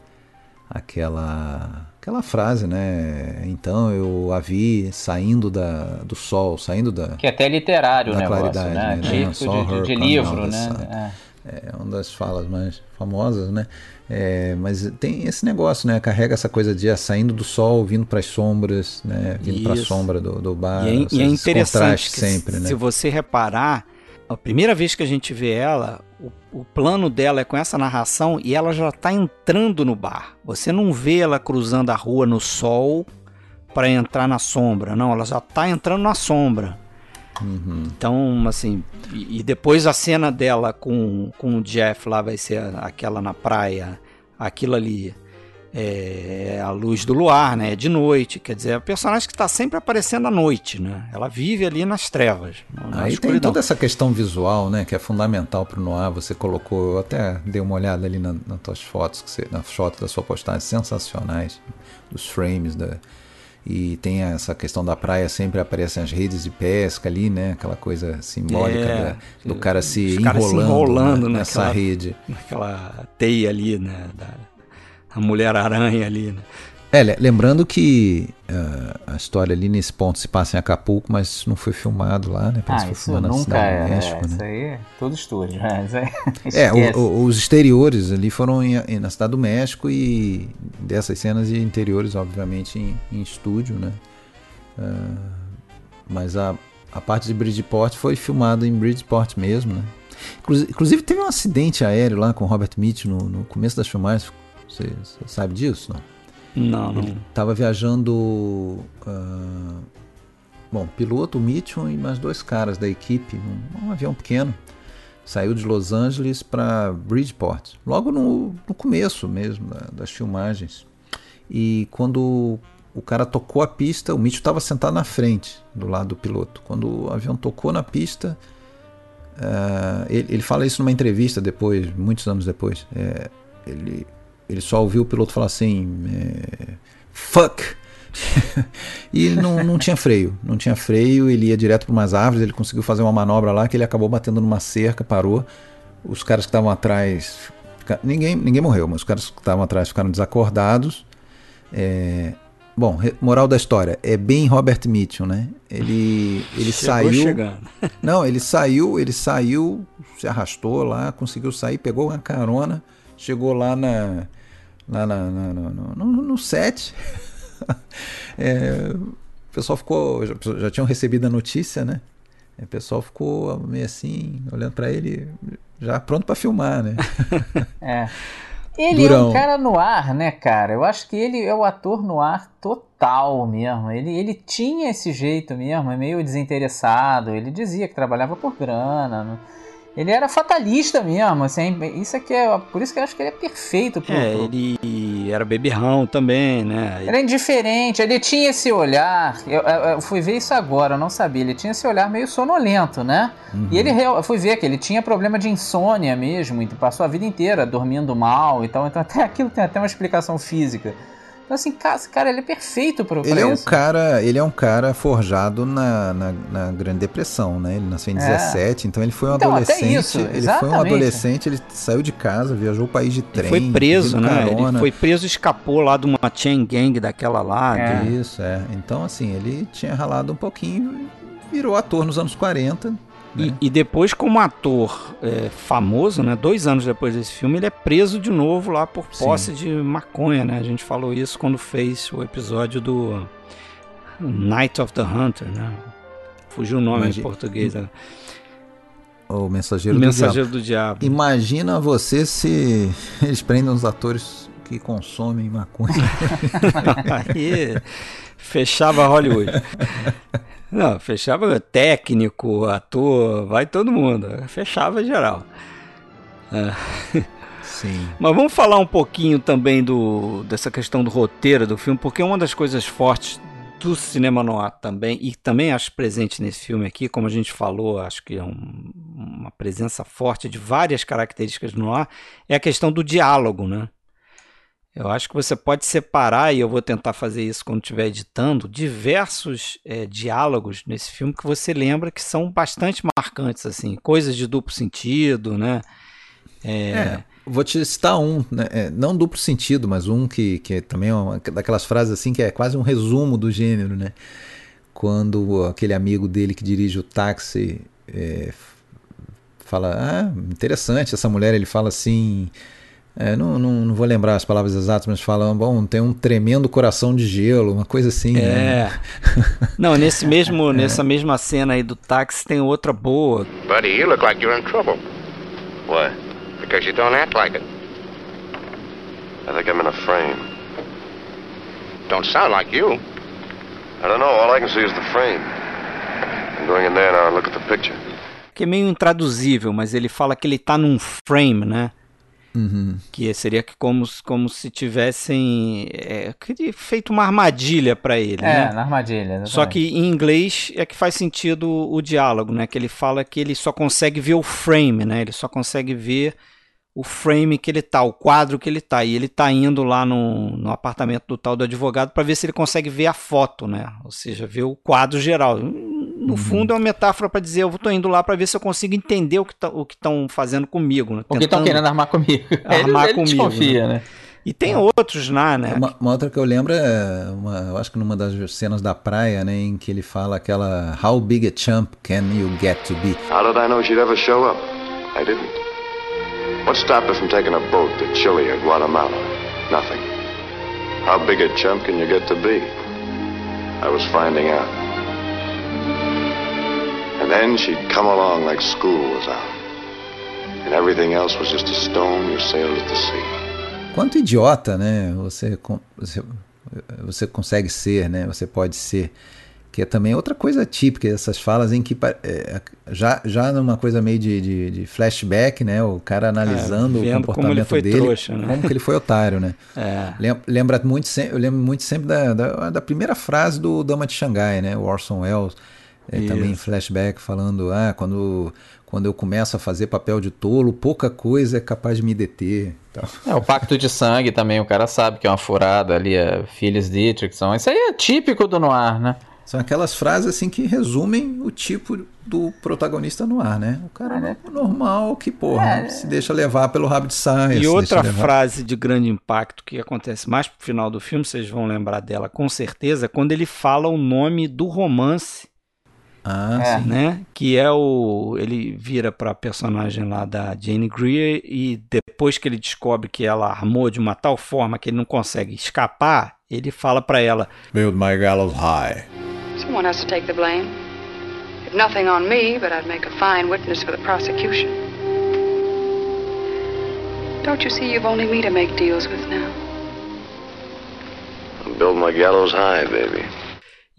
aquela aquela frase, né? Então eu a vi saindo da, do sol, saindo da que é até literário, da negócio, claridade, né? né? de, de, de livro, né? É. é uma das falas mais famosas, né? É, mas tem esse negócio, né? Carrega essa coisa de ah, saindo do sol, vindo para as sombras, né? Vindo para a sombra do, do bar. E é, e é interessante sempre, se, né? se você reparar, a primeira vez que a gente vê ela, o, o plano dela é com essa narração e ela já está entrando no bar. Você não vê ela cruzando a rua no sol para entrar na sombra, não, ela já está entrando na sombra. Uhum. Então, assim, e, e, depois a cena dela com, com o Jeff lá vai ser aquela na praia, aquilo ali é a luz do luar, né? É de noite, quer dizer, é um personagem que está sempre aparecendo à noite, né? Ela vive ali nas trevas. Na Aí escuridão. tem toda essa questão visual, né? Que é fundamental para o noir. Você colocou, eu até dei uma olhada ali na, nas tuas fotos, que você, nas fotos da sua postagem, sensacionais, dos frames da e tem essa questão da praia sempre aparecem as redes de pesca ali, né? Aquela coisa simbólica é, da, do cara se enrolando, se enrolando né? nessa naquela, rede, naquela teia ali, né? Da, a Mulher-Aranha ali, né? É, lembrando que uh, a história ali nesse ponto se passa em Acapulco, mas não foi filmado lá, né? Parece ah, que foi filmado na cidade é, do México, é, né? Isso aí é tudo estúdio, né? é, o, o, os exteriores ali foram em, em, na cidade do México e dessas cenas de interiores, obviamente, em, em estúdio, né? Uh, mas a, a parte de Bridgeport foi filmada em Bridgeport mesmo, né? Inclusive teve um acidente aéreo lá com Robert Mitch no, no começo das filmagens, você, você sabe disso, não? Não, não. Ele estava viajando. Uh, bom, piloto, o Mitchell e mais dois caras da equipe, um, um avião pequeno. Saiu de Los Angeles para Bridgeport, logo no, no começo mesmo da, das filmagens. E quando o cara tocou a pista, o Mitchell estava sentado na frente, do lado do piloto. Quando o avião tocou na pista, uh, ele, ele, fala isso numa entrevista depois, muitos anos depois. É, ele ele só ouviu o piloto falar assim: é, fuck! e não, não tinha freio, não tinha freio, ele ia direto para umas árvores, ele conseguiu fazer uma manobra lá que ele acabou batendo numa cerca, parou. Os caras que estavam atrás ninguém, ninguém morreu, mas os caras que estavam atrás ficaram desacordados. É, bom, moral da história, é bem Robert Mitchum, né? Ele, ele saiu. Chegando. Não, ele saiu, ele saiu, se arrastou lá, conseguiu sair, pegou uma carona, chegou lá na. Na, na, no, no, no set. é, o pessoal ficou. Já, já tinham recebido a notícia, né? O pessoal ficou meio assim, olhando para ele, já pronto para filmar, né? é. Ele Durão. é um cara no ar, né, cara? Eu acho que ele é o ator no ar total mesmo. Ele, ele tinha esse jeito mesmo, é meio desinteressado. Ele dizia que trabalhava por grana. Não ele era fatalista mesmo, assim, isso aqui é, por isso que eu acho que ele é perfeito pro, É, ele era beberrão também, né? Ele é indiferente, ele tinha esse olhar, eu, eu, fui ver isso agora, eu não sabia, ele tinha esse olhar meio sonolento, né? Uhum. E ele, eu fui ver que ele tinha problema de insônia mesmo, e passou a vida inteira dormindo mal e tal, então até aquilo tem até uma explicação física. Então, assim, cara, cara ele é perfeito para ele é um cara Ele é um cara forjado na, na, na Grande Depressão, né? Ele nasceu em é. 17, então ele foi um então, adolescente. Isso, ele foi um adolescente, ele saiu de casa, viajou o país de trem. Ele foi preso, né? Ele foi preso e escapou lá de uma chain gang daquela lá. É. Isso, é. Então, assim, ele tinha ralado um pouquinho, virou ator nos anos 40 e, né? e, depois, como ator é, famoso, né, dois anos depois desse filme, ele é preso de novo lá por posse Sim. de maconha. Né? A gente falou isso quando fez o episódio do Night of the Hunter. Né? Fugiu o nome Imagina, em português. Né? O Mensageiro, o Mensageiro do, do, Diabo. Imagina você se eles prendem os atores que consomem maconha. Aí fechava Hollywood. Não, fechava técnico, ator, vai todo mundo. Fechava geral. É. Sim. Mas vamos falar um pouquinho também do, dessa questão do roteiro do filme, porque uma das coisas fortes do cinema noir também, e também acho presente nesse filme aqui, como a gente falou, acho que é um, uma presença forte de várias características do noir, é a questão do diálogo, né? Eu acho que você pode separar, e eu vou tentar fazer isso quando estiver editando, diversos é, diálogos nesse filme que você lembra que são bastante marcantes, assim, coisas de duplo sentido, né? É... é vou te citar um, né? é, não duplo sentido, mas um que, que é também é uma daquelas frases assim que é quase um resumo do gênero, né? Quando aquele amigo dele que dirige o táxi é, fala, ah, interessante essa mulher, ele fala assim é, não, não, não, vou lembrar as palavras exatas, mas falam, bom, tem um tremendo coração de gelo, uma coisa assim. É. Né? não, nesse mesmo, é. nessa mesma cena aí do táxi tem outra boa. Buddy, you look like you're in trouble. Why? Because you don't act like it. I think I'm in a frame. Don't sound like you. I don't know. All I can see is the frame. I'm going in there now and look at the picture. Que é meio intraduzível, mas ele fala que ele tá num frame, né? Uhum. Que seria como, como se tivessem é, feito uma armadilha para ele. É, né? na armadilha. Exatamente. Só que em inglês é que faz sentido o diálogo, né? Que ele fala que ele só consegue ver o frame, né? Ele só consegue ver o frame que ele tá, o quadro que ele tá. E ele tá indo lá no, no apartamento do tal do advogado para ver se ele consegue ver a foto, né? Ou seja, ver o quadro geral no uhum. fundo é uma metáfora para dizer eu estou indo lá para ver se eu consigo entender o que tá, estão fazendo comigo. Né? O que estão querendo armar comigo. Armar ele, comigo. Desconfia, né? né? E tem outros lá, né? Uma, uma, outra que eu lembro é, uma, eu acho que numa das cenas da praia, né, em que ele fala aquela How big a chump can you get to be? How did I know she'd ever show up? I didn't. What stopped her from taking a boat to Chile or Guatemala? Nothing. How big a chump can you get to be? I was finding out. And then she'd come along like school was out. And everything else was just a stone you sailed at the sea. Quanto idiota, né? Você, você, você consegue ser, né? Você pode ser. Que é também outra coisa típica dessas falas em que é, já, já numa coisa meio de, de, de flashback, né? O cara analisando é, o comportamento como dele, trouxa, né? como que ele foi otário, né? É. Lembra muito, eu lembro muito sempre da, da, da primeira frase do Dama de Xangai, né? O Orson Welles é, também flashback falando, ah, quando, quando eu começo a fazer papel de tolo, pouca coisa é capaz de me deter. Então. É, o pacto de sangue também, o cara sabe que é uma furada ali, a Phyllis Dietrichson. Isso aí é típico do noir, né? São aquelas frases assim que resumem o tipo do protagonista no ar, né? O cara é normal que, porra, é. se deixa levar pelo rabo de saia. E outra frase de grande impacto que acontece mais pro final do filme, vocês vão lembrar dela com certeza, quando ele fala o nome do romance. Ah, é. né? Que é o. Ele vira pra personagem lá da Jane Greer e depois que ele descobre que ela armou de uma tal forma que ele não consegue escapar, ele fala para ela: Build my gallows high. Someone has to take the blame. If nothing on me, but I'd make a fine witness for the prosecution. Don't you see you've only me to make deals with now? Build my gallows high, baby.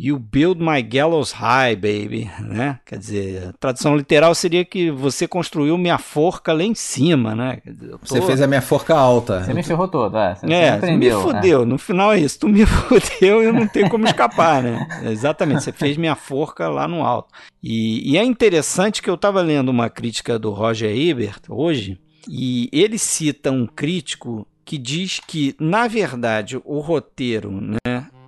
You build my gallows high, baby, né? Quer dizer, a tradução literal seria que você construiu minha forca lá em cima, né? Dizer, tô... Você fez a minha forca alta. Você me ferrou todo, é. Você, é, você me fudeu. Né? No final é isso. Tu me fudeu e eu não tenho como escapar, né? Exatamente. Você fez minha forca lá no alto. E, e é interessante que eu estava lendo uma crítica do Roger Ebert hoje e ele cita um crítico que diz que, na verdade, o roteiro, né?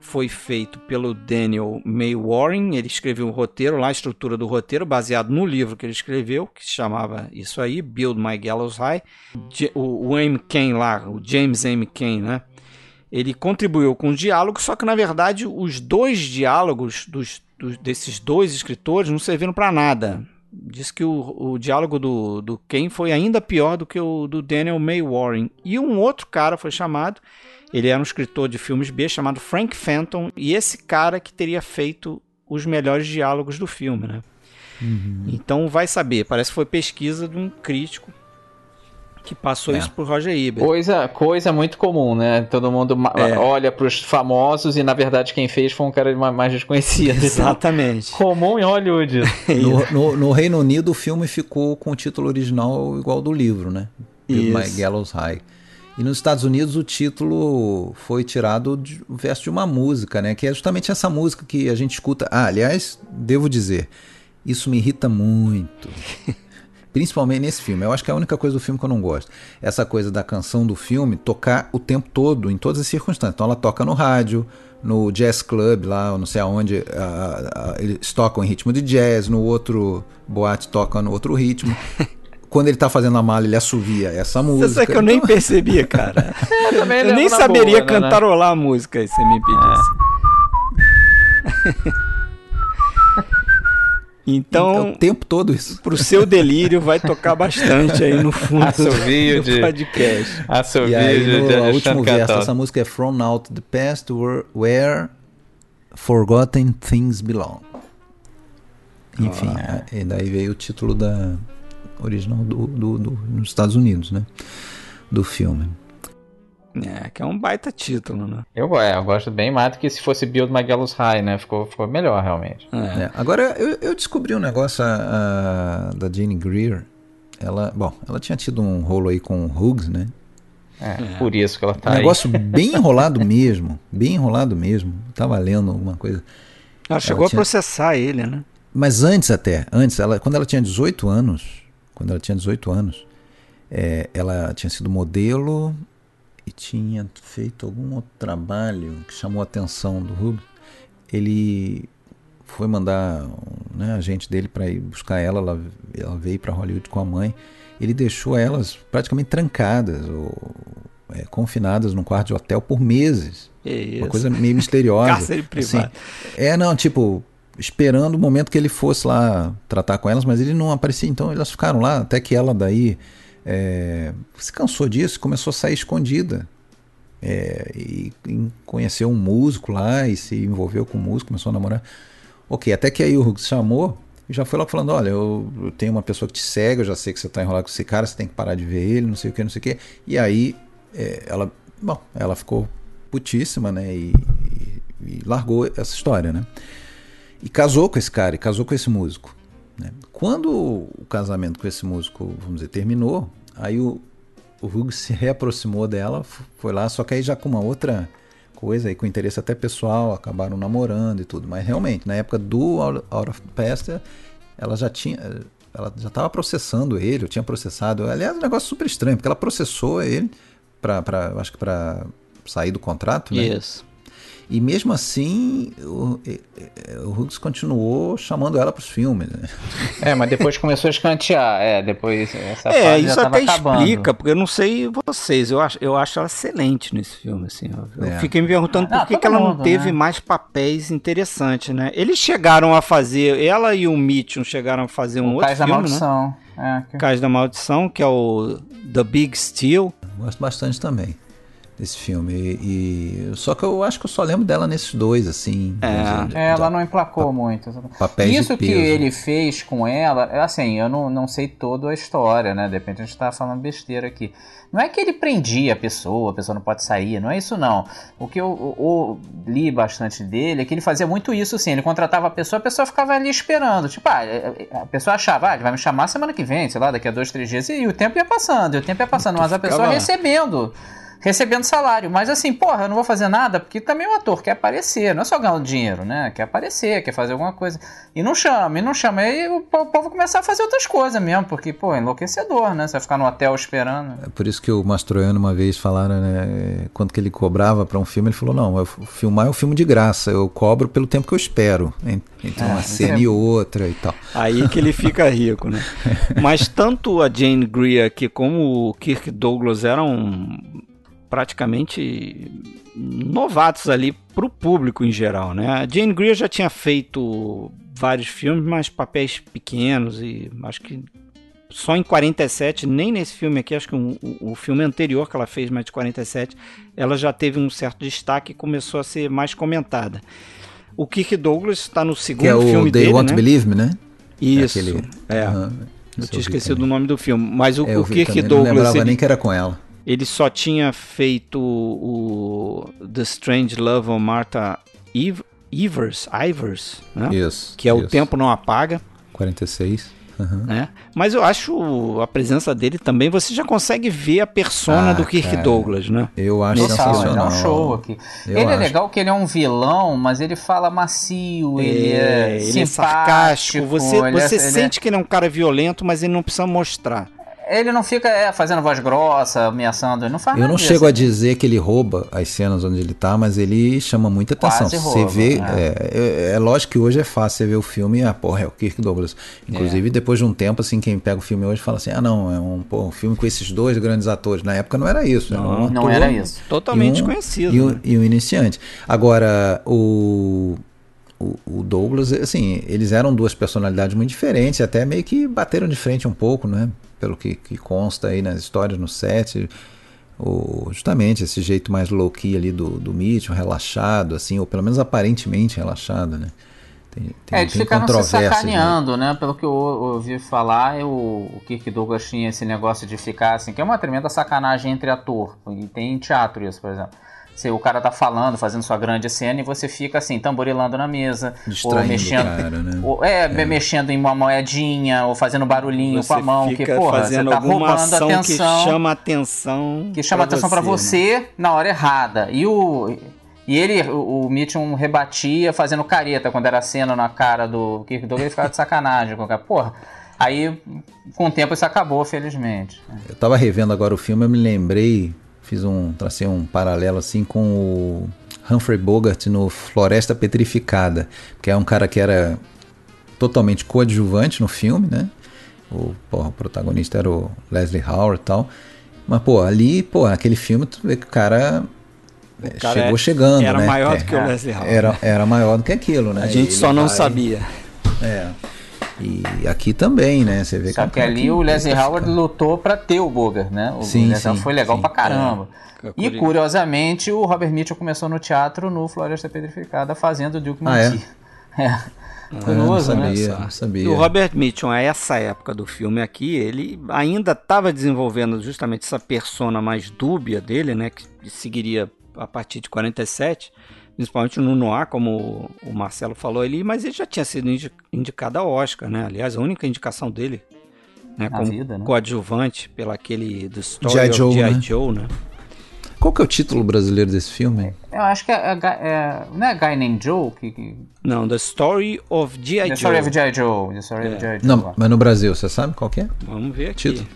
Foi feito pelo Daniel May Warren. Ele escreveu o roteiro, lá a estrutura do roteiro, baseado no livro que ele escreveu, que chamava isso aí, Build My Gallows High. O, M. Cain lá, o James M. Cain, né? Ele contribuiu com o diálogo, só que na verdade os dois diálogos dos, dos desses dois escritores não serviram para nada. Diz que o, o diálogo do, do Ken foi ainda pior do que o do Daniel May Warren. E um outro cara foi chamado ele era um escritor de filmes B chamado Frank Fenton, e esse cara que teria feito os melhores diálogos do filme, né? Uhum. Então vai saber, parece que foi pesquisa de um crítico que passou é. isso pro Roger Ebert. Coisa, coisa muito comum, né? Todo mundo é. olha para os famosos e na verdade quem fez foi um cara mais desconhecido. Exatamente. comum em Hollywood. no, no, no, Reino Unido o filme ficou com o título original igual do livro, né? My Gallows High. E nos Estados Unidos o título foi tirado um verso de uma música, né? Que é justamente essa música que a gente escuta. Ah, aliás, devo dizer, isso me irrita muito. Principalmente nesse filme. Eu acho que é a única coisa do filme que eu não gosto. Essa coisa da canção do filme tocar o tempo todo, em todas as circunstâncias. Então ela toca no rádio, no jazz club lá, não sei aonde, uh, uh, eles tocam em ritmo de jazz, no outro boate toca no outro ritmo. quando ele tá fazendo a mala, ele assovia essa música. Você sabe que eu nem percebia, cara. eu, eu nem saberia boa, né, cantarolar né? a música se você me pedisse. É. Então, o tempo todo isso. Pro seu delírio vai tocar bastante aí no fundo Assovio do, do podcast. Assovio e aí, no, de último verso, essa música é From Out the Past where, where Forgotten Things Belong. Enfim, oh, é. e daí veio o título da, original do, do, do, nos Estados Unidos, né? Do filme. É, que é um baita título, né? Eu, é, eu gosto bem mais do que se fosse Build My Gallows High, né? Ficou, ficou melhor, realmente. É. É. Agora, eu, eu, descobri um negócio a, a, da Jane Greer. Ela, bom, ela tinha tido um rolo aí com o Hughes, né? É, é, por isso que ela tá um aí. negócio bem enrolado mesmo, bem enrolado mesmo. Tava lendo alguma coisa. Ela chegou ela tinha... a processar ele, né? Mas antes até, antes, ela, quando ela tinha 18 anos, quando ela tinha 18 anos. É, ela tinha sido modelo e tinha feito algum outro trabalho que chamou a atenção do Rubens. Ele foi mandar né, a gente dele para ir buscar ela, ela, ela veio para Hollywood com a mãe. Ele deixou elas praticamente trancadas ou é, confinadas num quarto de hotel por meses. Uma coisa meio misteriosa. Cárcere privado. Assim, é, não, tipo, esperando o momento que ele fosse lá tratar com elas, mas ele não aparecia. Então elas ficaram lá até que ela daí é, se cansou disso, começou a sair escondida. É, e, e, conheceu um músico lá e se envolveu com o músico, começou a namorar. Ok, até que aí o chamou e já foi logo falando: Olha, eu, eu, tenho uma pessoa que te segue, eu já sei que você está enrolado com esse cara, você tem que parar de ver ele, não sei o que, não sei o que. E aí é, ela, bom, ela ficou putíssima, né? E, e, e largou essa história, né? E casou com esse cara, e casou com esse músico. Né? Quando o casamento com esse músico, vamos dizer, terminou, aí o, o Hugo se reaproximou dela, foi lá, só que aí já com uma outra coisa, aí com interesse até pessoal, acabaram namorando e tudo. Mas realmente, na época do Out of Past, ela já tinha. Ela já estava processando ele, eu tinha processado. Aliás, um negócio super estranho, porque ela processou ele para, acho que para sair do contrato, né? Isso. E mesmo assim, o, o Hughes continuou chamando ela para os filmes. Né? É, mas depois começou a escantear. É, depois essa É, isso até acabando. explica, porque eu não sei vocês, eu acho, eu acho ela excelente nesse filme. Assim, eu, é. fiquei me perguntando por que, que ela não teve né? mais papéis interessantes, né? Eles chegaram a fazer, ela e o Mitchum chegaram a fazer um o outro Cais filme, da Maldição. né? É, que... Cais da Maldição, que é o The Big Steel. Gosto bastante também desse filme. E, e, só que eu acho que eu só lembro dela nesses dois, assim. É, é ela não emplacou pa, muito. Papéis Isso que ele fez com ela, assim, eu não, não sei toda a história, né? De repente a gente tá falando besteira aqui. Não é que ele prendia a pessoa, a pessoa não pode sair, não é isso não. O que eu, eu, eu li bastante dele é que ele fazia muito isso, assim, ele contratava a pessoa, a pessoa ficava ali esperando. Tipo, ah, a pessoa achava, ah, ele vai me chamar semana que vem, sei lá, daqui a dois, três dias, e o tempo ia passando, e o tempo ia passando, mas a pessoa recebendo recebendo salário. Mas assim, porra, eu não vou fazer nada, porque também o ator quer aparecer, não é só ganhar dinheiro, né? Quer aparecer, quer fazer alguma coisa. E não chama, e não chama. Aí o povo começar a fazer outras coisas mesmo, porque, pô, é enlouquecedor, né? Você vai ficar no hotel esperando. É por isso que o Mastroiano uma vez falaram, né? Quanto que ele cobrava para um filme, ele falou: não, eu filmar é um filme de graça, eu cobro pelo tempo que eu espero. Entre é, uma cena é... e outra e tal. Aí que ele fica rico, né? Mas tanto a Jane Greer aqui como o Kirk Douglas eram praticamente novatos ali para o público em geral, né? A Jane Greer já tinha feito vários filmes, mas papéis pequenos e acho que só em 47, nem nesse filme aqui, acho que um, o, o filme anterior que ela fez, mais de 47, ela já teve um certo destaque e começou a ser mais comentada. O Kirk Douglas está no segundo que é o filme They dele, Want né? Believe Me, né? Isso, é. Aquele... é. Uhum. Eu tinha esquecido o nome do filme, mas o, é, o Kirk também. Douglas... Não lembrava ele... nem que era com ela. Ele só tinha feito o The Strange Love of Martha Ivers, Ivers né? Isso. Que é isso. O Tempo Não Apaga. 46. Uhum. Né? Mas eu acho a presença dele também, você já consegue ver a persona ah, do Kirk cara, Douglas, né? Eu acho Total, sensacional. Ele é um show aqui. Eu ele é acho. é legal que ele é um vilão, mas ele fala macio, é, ele é, ele é sarcástico. Você, você é, sente é... que ele é um cara violento, mas ele não precisa mostrar. Ele não fica é, fazendo voz grossa, ameaçando, ele não faz Eu não chego a dizer que ele rouba as cenas onde ele tá, mas ele chama muita atenção. Quase você rouba, vê, né? é, é, é, lógico que hoje é fácil você ver o filme, ah, porra, é o Kirk Douglas. Inclusive, é. depois de um tempo, assim, quem pega o filme hoje fala assim, ah, não, é um, pô, um filme com esses dois grandes atores. Na época não era isso. Não, era um não era isso. Totalmente um, conhecido. E um, né? e um iniciante. Agora, o o, Douglas, assim, eles eram duas personalidades muito diferentes, até meio que bateram de frente um pouco, né? Pelo que, que consta aí nas histórias no set, o, justamente esse jeito mais low-key ali do, do Mitchell, relaxado, assim, ou pelo menos aparentemente relaxado, né? Tem, tem, é, eles ficaram se sacaneando, né? Pelo que eu ouvi falar, eu, o Kirk Douglas tinha esse negócio de ficar assim, que é uma tremenda sacanagem entre ator. E tem teatro isso, por exemplo se o cara tá falando, fazendo sua grande cena e você fica assim, tamborilando na mesa, ou mexendo, cara, né? ou, é, é, mexendo em uma moedinha, ou fazendo barulhinho você com a mão, que porra, você tá roubando atenção, que chama atenção, que chama atenção para você, né? na hora errada. E o e ele, o, o Mitchum rebatia fazendo careta quando era cena na cara do Kirk Douglas, ele ficava de sacanagem, qualquer porra. Aí, com o tempo, isso acabou, felizmente. Eu tava revendo agora o filme, eu me lembrei fiz um tracei um paralelo assim com o Humphrey Bogart no Floresta Petrificada, que é um cara que era totalmente coadjuvante no filme, né? O, porra, o protagonista era o Leslie Howard e tal. Mas, pô, ali, pô, aquele filme, tu vê que o cara, o cara chegou é, chegando, era né? maior é, do que o Leslie Howard. Era, era maior do que aquilo, né? A gente só não vai, sabia. É. E aqui também, né? Você vê Só que, que ali o Leslie Howard lutou para ter o Bogart, né? O sim, Leslie sim, foi legal sim. pra caramba. É. E curiosamente, o Robert Mitchell começou no teatro no Floresta Petrificada fazendo o Duke ah, é? é. Curioso, ah, não sabia, né? Não sabia. E o Robert Mitchum, a essa época do filme aqui, ele ainda estava desenvolvendo justamente essa persona mais dúbia dele, né? Que seguiria a partir de 47 principalmente no Noir, como o Marcelo falou ali, mas ele já tinha sido indicado a Oscar, né? Aliás, a única indicação dele, né, como vida, né? coadjuvante pela aquele The Story G. of Joe, G.I. Né? Joe, né? Qual que é o título brasileiro desse filme? Eu acho que é, é, é não é Guy Named Joe? Que, que... Não, The Story of G.I. Joe. The Story of G.I. Joe. The Story é. of G.I. Joe. Não, mas no Brasil, você sabe qual que é? Vamos ver aqui. Título?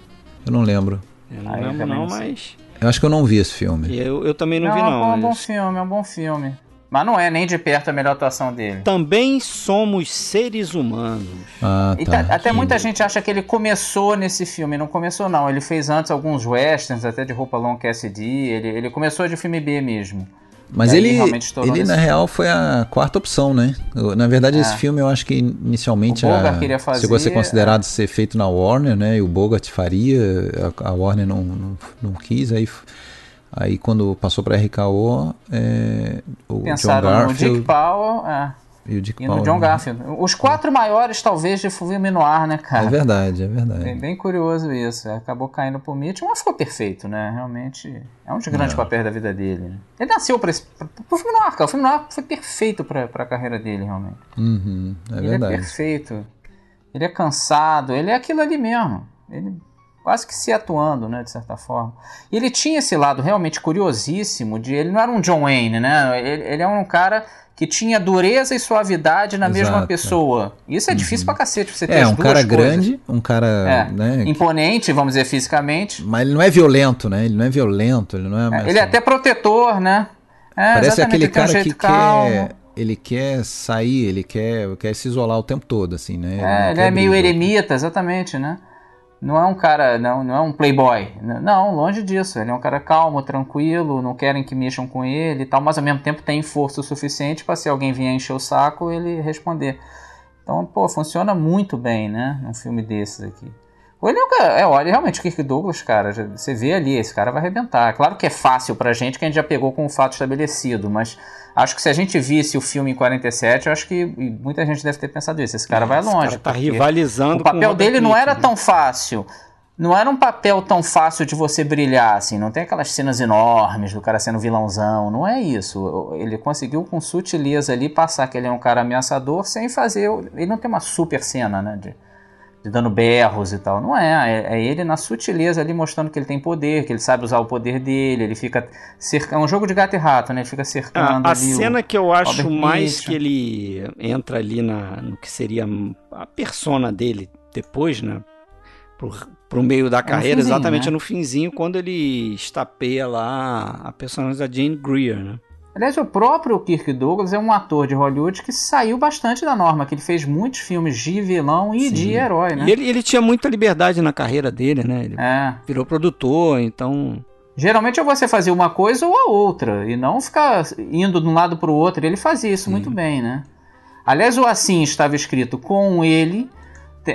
Eu não lembro. Eu não lembro não, mas... Eu acho que eu não vi esse filme. Eu, eu também não, não vi não. É um bom filme, é um bom filme. Mas não é nem de perto a melhor atuação dele. Também somos seres humanos. Ah, tá. tá até muita gente acha que ele começou nesse filme. Não começou, não. Ele fez antes alguns westerns, até de roupa long Cassidy. Ele, ele começou de filme B mesmo. Mas ele, ele na real foi a quarta opção, né? Na verdade, é. esse filme eu acho que inicialmente a, fazer, chegou a ser considerado é. ser feito na Warner, né? E o Bogart faria, a, a Warner não, não, não, quis, aí Aí quando passou para RKO, é, o Pensaram John Garfield... no Dick Powell é, e, o Dick e Powell, no John né? Garfield. Os quatro maiores, talvez, de filme no ar, né, cara? É verdade, é verdade. Bem, bem curioso isso. Acabou caindo pro Mitch, mas ficou perfeito, né? Realmente é um dos grandes é. papéis da vida dele. Né? Ele nasceu para pro filme no ar, cara. O filme no ar foi perfeito para a carreira dele, realmente. Uhum, é ele é verdade. é perfeito. Ele é cansado, ele é aquilo ali mesmo. Ele quase que se atuando, né, de certa forma. E ele tinha esse lado realmente curiosíssimo de ele não era um John Wayne, né? Ele, ele é um cara que tinha dureza e suavidade na Exato. mesma pessoa. Isso é uhum. difícil pra cacete você ter É, um cara coisas. grande, um cara é. né, imponente, vamos dizer, fisicamente. Mas ele não é violento, né? Ele não é violento, ele não é. é ele é até protetor, né? É, Parece aquele cara um que calmo. quer ele quer sair, ele quer, quer se isolar o tempo todo, assim, né? Ele é, ele é meio eremita, exatamente, né? Não é um cara, não, não é um playboy. Não, longe disso. Ele é um cara calmo, tranquilo, não querem que mexam com ele e tal, mas ao mesmo tempo tem força suficiente para se alguém vier encher o saco, ele responder. Então, pô, funciona muito bem, né? Um filme desses aqui. Ele é, é, olha, realmente, o Kirk Douglas, cara, você vê ali, esse cara vai arrebentar. Claro que é fácil pra gente, que a gente já pegou com o fato estabelecido, mas acho que se a gente visse o filme em 47, eu acho que muita gente deve ter pensado isso. Esse cara é, vai longe. Esse cara tá rivalizando O papel dele não era né? tão fácil. Não era um papel tão fácil de você brilhar, assim. Não tem aquelas cenas enormes do cara sendo vilãozão. Não é isso. Ele conseguiu com sutileza ali passar que ele é um cara ameaçador sem fazer. Ele não tem uma super cena, né? De, dando berros e tal. Não é, é, é, ele na sutileza ali mostrando que ele tem poder, que ele sabe usar o poder dele, ele fica cercando. É um jogo de gato e rato, né? Ele fica cercando. Ah, a cena que eu acho mais que ele entra ali na, no que seria a persona dele depois, né? Pro, pro meio da é carreira, finzinho, exatamente né? no finzinho, quando ele estapeia lá a personagem da Jane Greer, né? Aliás, o próprio Kirk Douglas é um ator de Hollywood que saiu bastante da norma, que ele fez muitos filmes de vilão e Sim. de herói, né? E ele, ele tinha muita liberdade na carreira dele, né? Ele é. virou produtor, então... Geralmente é você fazer uma coisa ou a outra, e não ficar indo de um lado para o outro. Ele fazia isso Sim. muito bem, né? Aliás, o Assim estava escrito com ele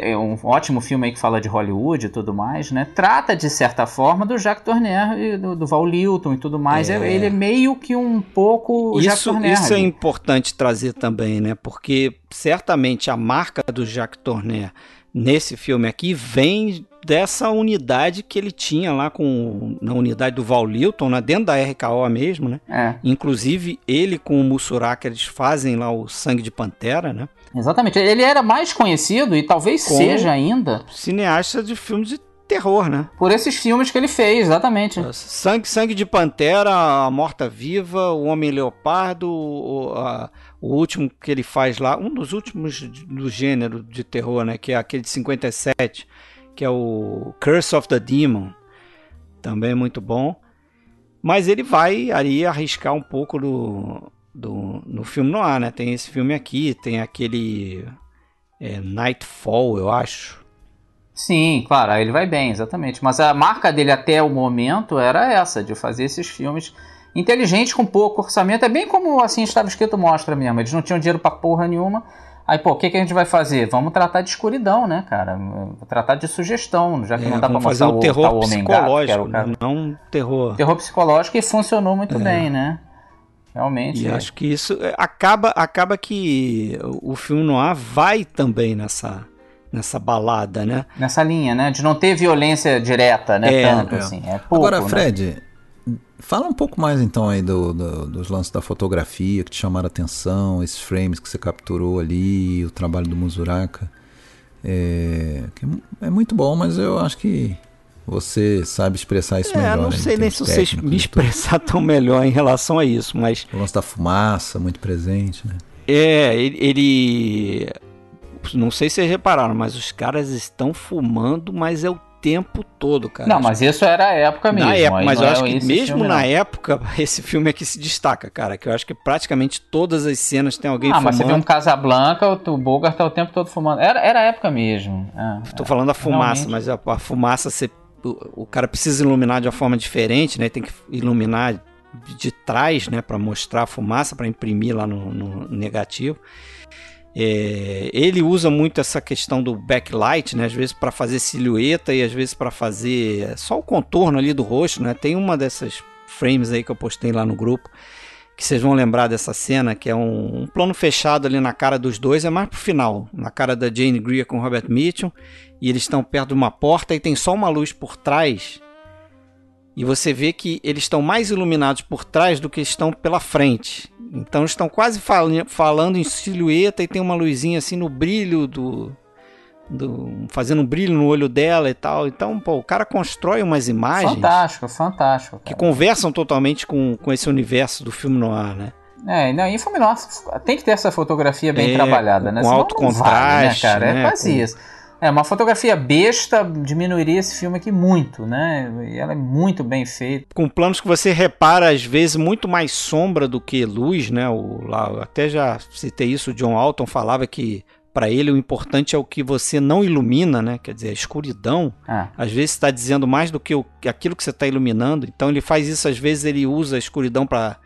é um ótimo filme aí que fala de Hollywood e tudo mais, né? Trata de certa forma do Jacques Tourneur e do, do Val Lilton e tudo mais. É. Ele é meio que um pouco isso, Jacques Tourneur. Isso é importante trazer também, né? Porque certamente a marca do Jacques Tourneur nesse filme aqui vem dessa unidade que ele tinha lá com na unidade do Val Lilton, né, dentro da RKO mesmo, né? É. Inclusive ele com o Mussuraka eles fazem lá o Sangue de Pantera, né? Exatamente. Ele era mais conhecido e talvez Como seja ainda cineasta de filmes de terror, né? Por esses filmes que ele fez, exatamente. Sangue, Sangue de Pantera, A Morta Viva, O Homem Leopardo, o, a, o último que ele faz lá, um dos últimos do gênero de terror, né? Que é aquele de 57, que é o Curse of the Demon. Também é muito bom. Mas ele vai ali arriscar um pouco do, do, no filme no ar, né? Tem esse filme aqui, tem aquele é, Nightfall, eu acho. Sim, claro, aí ele vai bem, exatamente. Mas a marca dele até o momento era essa, de fazer esses filmes inteligentes com pouco orçamento. É bem como assim estava escrito mostra mesmo. Eles não tinham dinheiro pra porra nenhuma. Aí, pô, o que, que a gente vai fazer? Vamos tratar de escuridão, né, cara? Tratar de sugestão, já que é, não dá pra mostrar o, terror o psicológico, gato, não terror. Terror psicológico e funcionou muito é. bem, né? Realmente. E é. acho que isso é, acaba, acaba que o filme noir vai também nessa, nessa balada, né? Nessa linha, né? De não ter violência direta, né? É, Tanto é. assim. É pouco, Agora, né? Fred, né? fala um pouco mais então aí do, do, dos lances da fotografia que te chamaram a atenção, esses frames que você capturou ali, o trabalho do Muzuraka. É, é muito bom, mas eu acho que você sabe expressar isso é, melhor. Não sei nem se você me expressar tão melhor em relação a isso, mas. O lance da fumaça, muito presente, né? É, ele, ele. Não sei se vocês repararam, mas os caras estão fumando, mas é o tempo todo, cara. Não, mas isso era a época mesmo. Na época, mas eu é acho que mesmo na não. época, esse filme é que se destaca, cara. Que eu acho que praticamente todas as cenas tem alguém ah, fumando. Ah, mas você vê um Casablanca, o Bogart tá o tempo todo fumando. Era, era a época mesmo. É, Tô falando da fumaça, realmente. mas a, a fumaça, você, o, cara precisa iluminar de uma forma diferente, né? Tem que iluminar de trás, né? Para mostrar a fumaça, para imprimir lá no, no negativo. É, ele usa muito essa questão do backlight, né? Às vezes para fazer silhueta e às vezes para fazer só o contorno ali do rosto, né? Tem uma dessas frames aí que eu postei lá no grupo que vocês vão lembrar dessa cena, que é um, um, plano fechado ali na cara dos dois, é mais pro final, na cara da Jane Greer com Robert Mitchum, e eles estão perto de uma porta e tem só uma luz por trás e você vê que eles estão mais iluminados por trás do que estão pela frente. Então estão quase fal falando em silhueta e tem uma luzinha assim no brilho do, do, fazendo um brilho no olho dela e tal. Então, pô, o cara constrói umas imagens. Fantástico, fantástico. Cara. Que conversam totalmente com, com esse universo do filme noir, né? É, não, e filme noir tem que ter essa fotografia bem é, trabalhada, né? Com Senão alto contraste, vale, né, cara? É né? É quase com... isso. É, uma fotografia besta diminuiria esse filme aqui muito, né? E ela é muito bem feita. Com planos que você repara, às vezes, muito mais sombra do que luz, né? O, lá, até já citei isso, o John Alton falava que para ele o importante é o que você não ilumina, né? Quer dizer, a escuridão, ah. às vezes está dizendo mais do que o, aquilo que você está iluminando. Então ele faz isso, às vezes ele usa a escuridão para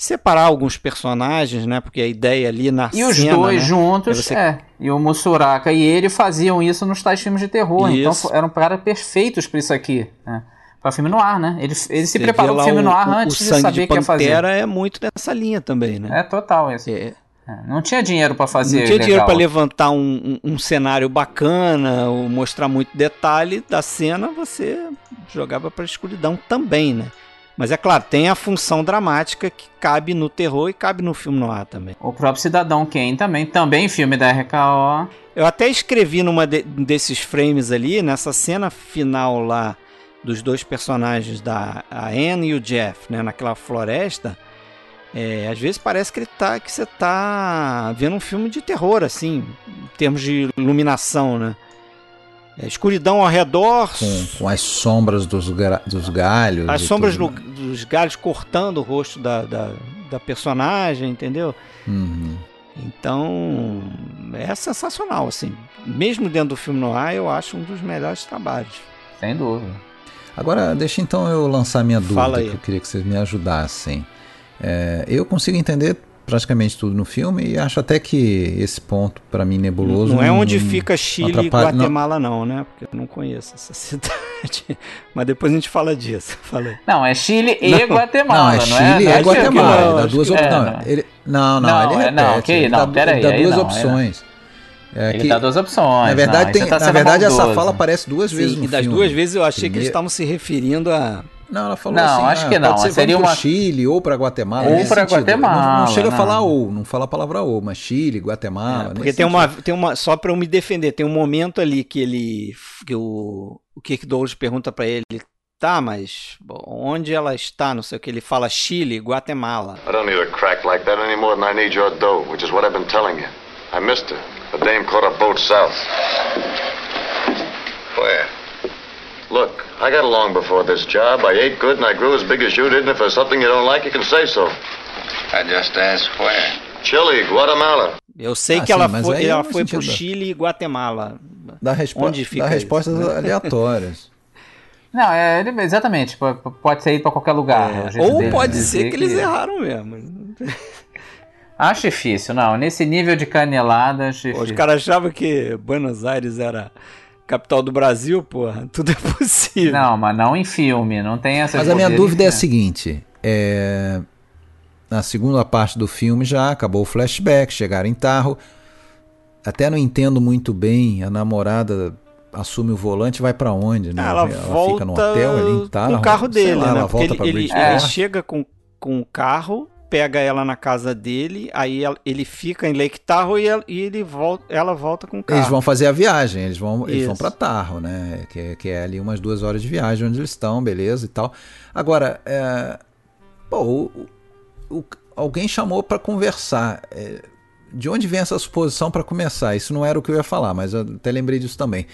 separar alguns personagens, né? Porque a ideia ali na E os dois né? juntos, é, você... é. E o Mussuraka e ele faziam isso nos tais filmes de terror. Então isso. Então eram caras perfeitos para isso aqui. Né? Para filme no ar, né? Ele, ele se preparou para filme no ar antes de saber o que ia fazer. é muito nessa linha também, né? É total isso. É. é não tinha dinheiro para fazer. Não tinha legal. dinheiro para levantar um, um, um, cenário bacana, ou mostrar muito detalhe da cena, você jogava para escuridão também, né? Mas é claro, tem a função dramática que cabe no terror e cabe no filme noir também. O próprio Cidadão Kane também, também filme da RKO. Eu até escrevi numa de, desses frames ali, nessa cena final lá dos dois personagens da Anne e o Jeff, né, naquela floresta. É, às vezes parece que, ele tá, que você tá vendo um filme de terror, assim, em termos de iluminação, né? É, escuridão ao redor. Com, com as sombras dos, dos galhos. As sombras no, dos galhos cortando o rosto da, da, da personagem, entendeu? Uhum. Então, é sensacional, assim. Mesmo dentro do filme noir, eu acho um dos melhores trabalhos. Sem dúvida. Agora, deixa então eu lançar minha dúvida, que eu queria que vocês me ajudassem. É, eu consigo entender praticamente tudo no filme e acho até que esse ponto para mim nebuloso não, é onde não, fica Chile e Guatemala não. não, né porque eu não conheço essa cidade mas depois a gente fala disso falei não é Chile e não. Guatemala não é Chile não é? e Guatemala ele dá duas opções não, não, ele, não, não, ele repete, não, okay, não, dá, pera aí, dá duas opções é ele que, dá duas opções. Na verdade, tem, tá na verdade essa fala aparece duas Sim, vezes no e das filme. duas vezes eu achei Primeiro... que eles estavam se referindo a não, ela falou não, assim. acho ah, que não. Ser, Seria uma Chile ou para Guatemala. Ou para Guatemala. Não, não chega não. a falar ou, não fala a palavra ou, mas Chile, Guatemala. É, porque tem uma, tem uma, só para eu me defender, tem um momento ali que ele, que o, o Kirk Douglas pergunta para ele, tá, mas onde ela está? Não sei o que ele fala, Chile, Guatemala. I don't need a crack like that any more than I need your dough, which is what I've been telling you. I missed her. The dame caught a boat south. Where? Look, I got along before this job. I ate good and I grew as big as you did, and if there's something you don't like, you can say so. I just asked where. Chile, Guatemala. Eu sei ah, que sim, ela foi, ela foi pro Chile e Guatemala. Dá, respo Onde fica dá respostas isso? aleatórias. Não, é, exatamente. Pode ser ir para qualquer lugar. É. Ou pode ser que, que eles erraram mesmo. Acho difícil, não. Nesse nível de canelada, acho difícil. Os caras achavam que Buenos Aires era capital do Brasil, porra, tudo é possível. Não, mas não em filme, não tem essa. Mas a minha dúvida é a seguinte: é... na segunda parte do filme já acabou o flashback, chegaram em Tarro. Até não entendo muito bem, a namorada assume o volante vai para onde, né? Ela, ela volta fica no hotel ali em Tarro. Com o carro dele, lá, né? Ela volta ele, ele, ele chega com, com o carro pega ela na casa dele, aí ele fica em Lake Tahoe e ele volta, ela volta com o carro. Eles vão fazer a viagem, eles vão, eles vão para Tahoe, né? Que, é, que é ali umas duas horas de viagem onde eles estão, beleza e tal. Agora, é, pô, o, o, alguém chamou para conversar. É, de onde vem essa suposição para começar? Isso não era o que eu ia falar, mas eu até lembrei disso também.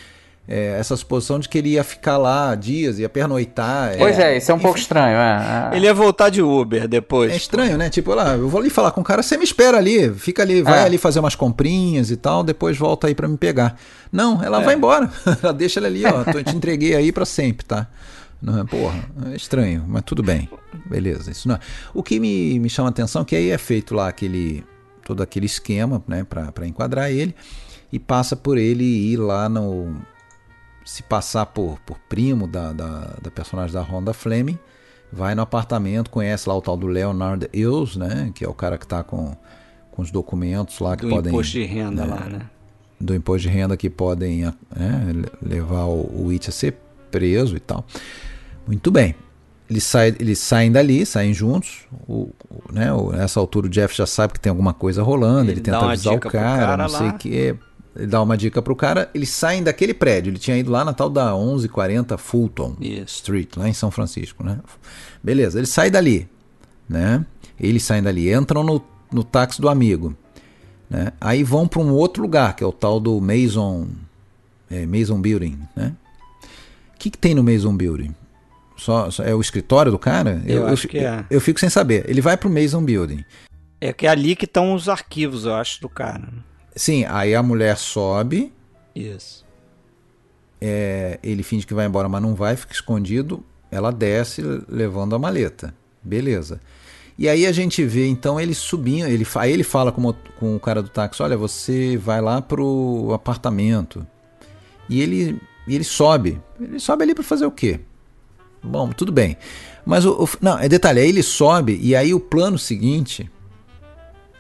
É, essa suposição de que ele ia ficar lá dias, ia pernoitar. Pois é, é isso é um enfim, pouco estranho. É, é. Ele ia voltar de Uber depois. É estranho, né? Tipo, lá, eu vou ali falar com o cara, você me espera ali, fica ali, vai é. ali fazer umas comprinhas e tal, depois volta aí para me pegar. Não, ela vai embora. ela deixa ele ali, ó, tô, te entreguei aí para sempre, tá? Não, porra, é estranho, mas tudo bem. Beleza, isso não é. O que me, me chama a atenção é que aí é feito lá aquele todo aquele esquema, né, para enquadrar ele e passa por ele ir lá no se passar por, por primo da, da, da personagem da Honda Fleming, vai no apartamento, conhece lá o tal do Leonard Ills, né? Que é o cara que está com, com os documentos lá que do podem. Do imposto de renda né, lá, né? Do imposto de renda que podem né, levar o, o It a ser preso e tal. Muito bem. Eles, saem, eles saem dali, saem juntos. O, o, né, o, nessa altura o Jeff já sabe que tem alguma coisa rolando, ele, ele tenta avisar o cara, cara, não sei o que. Dá uma dica pro cara, eles saem daquele prédio. Ele tinha ido lá na tal da 1140 Fulton Street, lá em São Francisco, né? Beleza, ele sai dali, né? Eles saem dali, entram no, no táxi do amigo, né? Aí vão para um outro lugar, que é o tal do Mason, é, Mason Building, né? O que, que tem no Mason Building? Só, só, é o escritório do cara? Eu, eu acho eu, que é. Eu, eu fico sem saber. Ele vai pro Mason Building. É que é ali que estão os arquivos, eu acho, do cara. Sim, aí a mulher sobe. Isso. É, ele finge que vai embora, mas não vai, fica escondido. Ela desce levando a maleta. Beleza. E aí a gente vê então ele subindo, ele, aí ele fala com, com o cara do táxi, olha, você vai lá pro apartamento. E ele, ele sobe. Ele sobe ali para fazer o quê? Bom, tudo bem. Mas o, o, não, é detalhe, aí ele sobe e aí o plano seguinte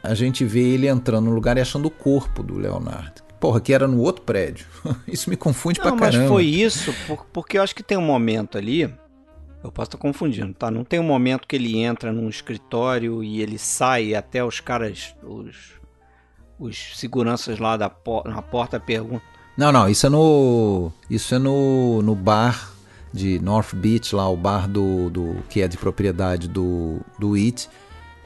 a gente vê ele entrando no lugar e achando o corpo do Leonardo. Porra, que era no outro prédio. isso me confunde não, pra caramba. Mas foi isso, porque eu acho que tem um momento ali. Eu posso estar confundindo, tá? Não tem um momento que ele entra num escritório e ele sai até os caras, os, os seguranças lá da na porta perguntam. Não, não, isso é no. Isso é no, no bar de North Beach, lá, o bar do, do que é de propriedade do, do It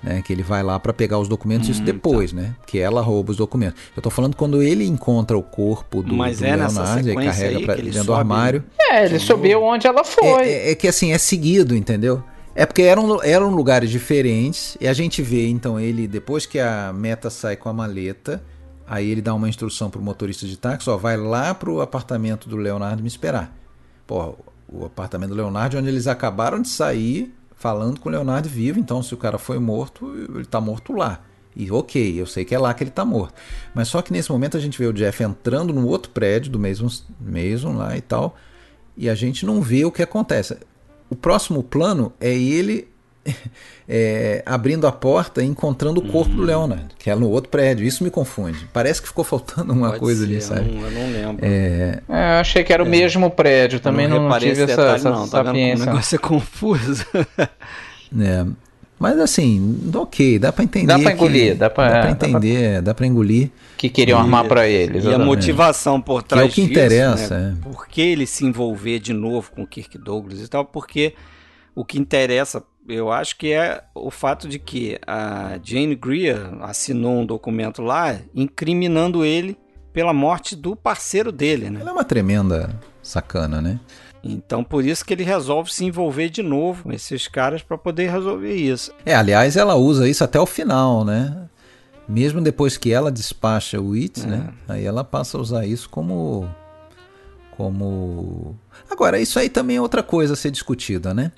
né, que ele vai lá para pegar os documentos hum, isso depois, tá. né? Que ela rouba os documentos. Eu tô falando quando ele encontra o corpo do, Mas do é Leonardo e carrega para dentro do armário. É, ele subiu onde ela foi. É, é, é, que assim, é seguido, entendeu? É porque eram, eram lugares diferentes e a gente vê então ele, depois que a meta sai com a maleta, aí ele dá uma instrução pro motorista de táxi, ó, vai lá pro apartamento do Leonardo me esperar. Pô, o apartamento do Leonardo onde eles acabaram de sair falando com o Leonardo vivo, então se o cara foi morto, ele está morto lá. E ok, eu sei que é lá que ele está morto. Mas só que nesse momento a gente vê o Jeff entrando no outro prédio do mesmo Mason lá e tal, e a gente não vê o que acontece. O próximo plano é ele é, abrindo a porta e encontrando o corpo uhum. do Leonard, que é no outro prédio. Isso me confunde. Parece que ficou faltando uma Pode coisa ser, ali, sabe? Eu não, eu não lembro. É... é, eu achei que era o é. mesmo prédio. Também não, não tive essa, detalhe, essa não, tá sapiência. O negócio é confuso. é. Mas assim, ok, dá para entender. Dá para engolir, que, dá para dá pra entender, dá, dá para engolir. Que queriam e, armar para eles. E a motivação por trás que é o que disso, interessa. Né? É. Por que ele se envolver de novo com o Kirk Douglas e tal? Porque o que interessa eu acho que é o fato de que a Jane Greer assinou um documento lá incriminando ele pela morte do parceiro dele, né? Ela é uma tremenda sacana, né? Então por isso que ele resolve se envolver de novo com esses caras para poder resolver isso. É, aliás, ela usa isso até o final, né? Mesmo depois que ela despacha o It, né? é. né? Aí ela passa a usar isso como como Agora, isso aí também é outra coisa a ser discutida, né?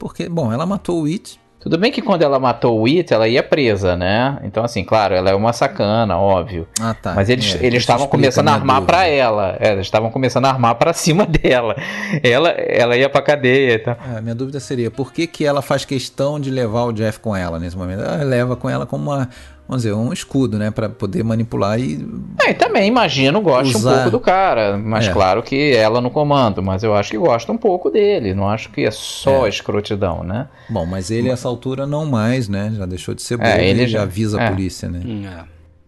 Porque, bom, ela matou o It. Tudo bem que quando ela matou o It, ela ia presa, né? Então, assim, claro, ela é uma sacana, óbvio. Ah, tá. Mas eles é, eles estavam começando a armar para ela. É, eles estavam começando a armar para cima dela. Ela, ela ia pra cadeia e tal. É, minha dúvida seria, por que, que ela faz questão de levar o Jeff com ela nesse momento? Ela leva com ela como uma, vamos dizer, um escudo, né, para poder manipular e. É, e também imagino gosta usar... um pouco do cara, mas é. claro que ela no comando, mas eu acho que gosta um pouco dele, não acho que é só é. escrotidão, né? Bom, mas ele a essa altura não mais, né? Já deixou de ser bom, é, ele já avisa a é. polícia, né? Hum,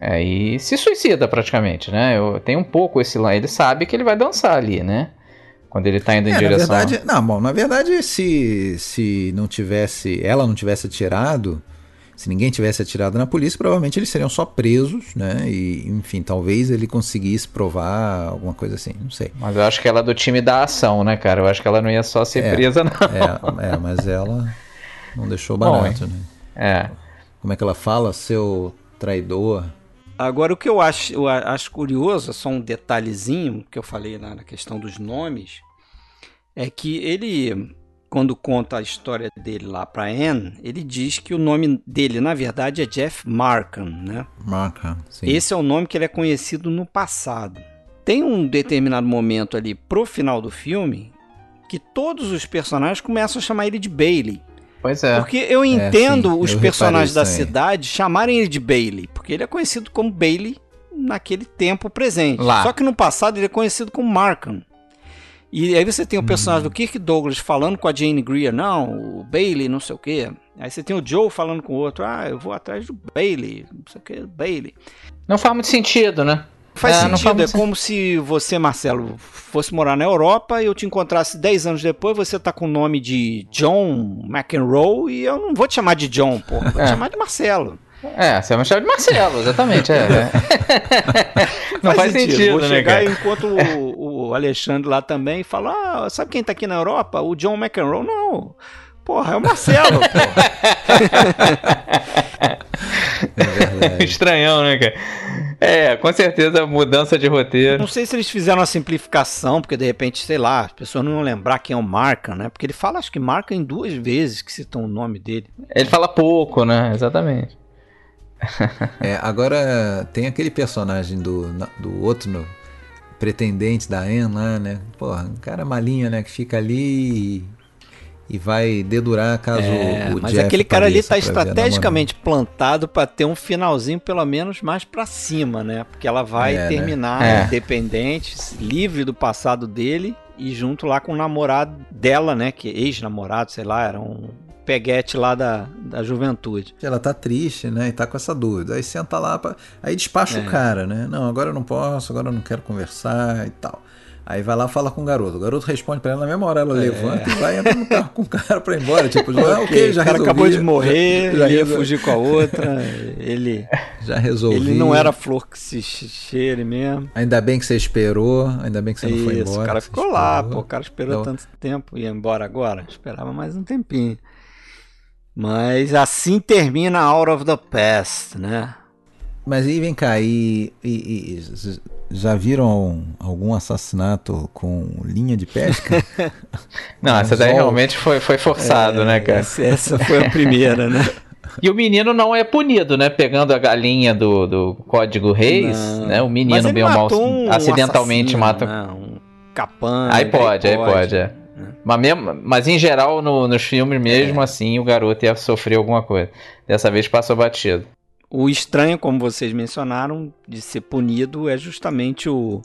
é. é. e se suicida praticamente, né? Eu tenho um pouco esse lá, ele sabe que ele vai dançar ali, né? Quando ele tá indo em é, direção. Na verdade, não, bom, na verdade, se, se não tivesse. Ela não tivesse tirado, se ninguém tivesse atirado na polícia, provavelmente eles seriam só presos, né? E, enfim, talvez ele conseguisse provar alguma coisa assim, não sei. Mas eu acho que ela é do time da ação, né, cara? Eu acho que ela não ia só ser é, presa, não. É, é, mas ela não deixou barato, Bom, né? É. Como é que ela fala? Seu traidor. Agora, o que eu acho, eu acho curioso, só um detalhezinho que eu falei na, na questão dos nomes, é que ele quando conta a história dele lá para Anne, ele diz que o nome dele, na verdade, é Jeff Markham, né? Markham, sim. Esse é o nome que ele é conhecido no passado. Tem um determinado momento ali pro final do filme que todos os personagens começam a chamar ele de Bailey. Pois é. Porque eu entendo é, sim, os eu personagens da cidade chamarem ele de Bailey, porque ele é conhecido como Bailey naquele tempo presente. Lá. Só que no passado ele é conhecido como Markham. E aí você tem o personagem hum. do Kirk Douglas falando com a Jane Greer, não, o Bailey, não sei o quê. Aí você tem o Joe falando com o outro, ah, eu vou atrás do Bailey, não sei o que, Bailey. Não faz muito sentido, né? Faz é, sentido, faz é como se você, Marcelo, fosse morar na Europa e eu te encontrasse 10 anos depois, você tá com o nome de John McEnroe e eu não vou te chamar de John, pô, vou é. te chamar de Marcelo. É, você vai me chamar de Marcelo, exatamente. É. Não faz, faz sentido. sentido. Vou né, chegar cara? enquanto o, o, Alexandre lá também e falar: ah, sabe quem tá aqui na Europa? O John McEnroe. Não. Porra, é o Marcelo, é Estranhão, né, cara? É, com certeza mudança de roteiro. Não sei se eles fizeram uma simplificação, porque de repente, sei lá, as pessoas não vão lembrar quem é o Marca, né? Porque ele fala, acho que Marca em duas vezes que citam o nome dele. Ele fala pouco, né? Exatamente é, agora tem aquele personagem do, do outro no, pretendente da Anne lá, né? Porra, um cara malinho, né? Que fica ali e, e vai dedurar caso é, o, Mas Jeff aquele cara ali tá estrategicamente plantado para ter um finalzinho pelo menos mais para cima, né? Porque ela vai é, né? terminar né? independente, livre do passado dele e junto lá com o namorado dela, né? Que ex-namorado, sei lá, era um peguete lá da, da juventude. Ela tá triste, né? E tá com essa dúvida. Aí senta lá, pra... aí despacha é. o cara, né? Não, agora eu não posso, agora eu não quero conversar e tal. Aí vai lá fala com o garoto. O garoto responde pra ela na mesma hora, ela é. levanta e vai entrar no carro com o cara pra ir embora. Tipo, okay, ok, já O cara resolvi, acabou de morrer, já, já ia fugir com a outra. Ele. Já resolveu. Ele não era flor que se cheire mesmo. Ainda bem que você esperou, ainda bem que você Isso, não foi embora. O cara ficou lá, pô. O cara esperou então... tanto tempo. Ia embora agora? Esperava mais um tempinho. Mas assim termina Out of the Past, né? Mas aí vem cá, e, e, e já viram algum assassinato com linha de pesca? Não, essa daí realmente foi, foi forçado, é, né, cara? Essa, essa foi a primeira, né? E o menino não é punido, né? Pegando a galinha do, do Código Reis, não. né? O menino bem ou mal um acidentalmente mata. Né? Um capanga. Aí pode, aí pode, aí pode é. Mas, mesmo, mas em geral, no, nos filmes, mesmo é. assim, o garoto ia sofrer alguma coisa. Dessa vez passou batido. O estranho, como vocês mencionaram, de ser punido é justamente o,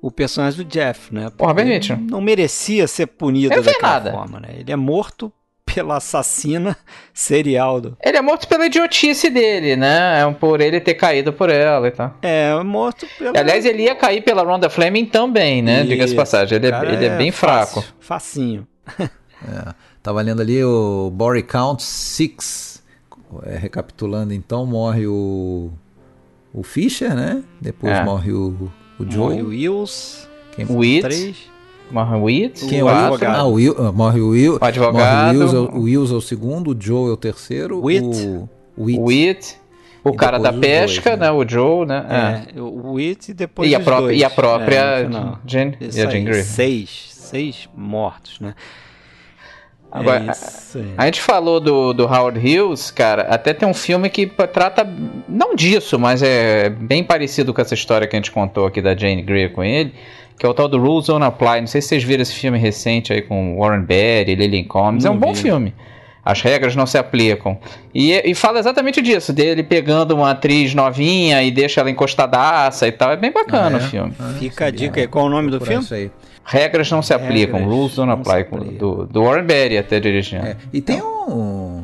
o personagem do Jeff, né? Porra, Benito. Não merecia ser punido daquela nada. forma, né? Ele é morto pela assassina serial do. Ele é morto pela idiotice dele, né? É por ele ter caído por ela e tal. É, morto pela. Aliás, ele ia cair pela Ronda Fleming também, né? Diga-se passagem. Ele, é, ele é, é bem fácil, fraco. Facinho. é, tava lendo ali o Body Count 6. É, recapitulando, então, morre o. O Fischer, né? Depois é. morre o, o Joe. Morre o Wills. Quem o It. Morre o Witt. Quem é o advogado? Ah, o Will, ah, morre o Will. O advogado. Morre o, Wills, é o segundo, o Joe é o terceiro. Witt. O Witt. Witt. O e cara da pesca, dois, né? né? O Joe, né? É, é. o Witt e depois e a própria dois. E a própria é, Jane, e a Jane Grey. Seis, seis mortos, né? Agora, é a, a, gente falou do, do Howard Hughes, cara, até tem um filme que trata, não disso, mas é bem parecido com essa história que a gente contou aqui da Jane Grey com ele, que é o tal do Rules Don't Apply. Não sei se vocês viram esse filme recente aí com Warren Beatty, Lily Combs. Não é um vi. bom filme. As regras não se aplicam. E, e fala exatamente disso, dele pegando uma atriz novinha e deixa ela encostadaça e tal. É bem bacana ah, é? o filme. Ah, Fica a dica aí. Qual o nome do filme? Regras não se aplicam. Regras Rules don't apply. Do, do Warren Beatty até dirigindo. É. E tem um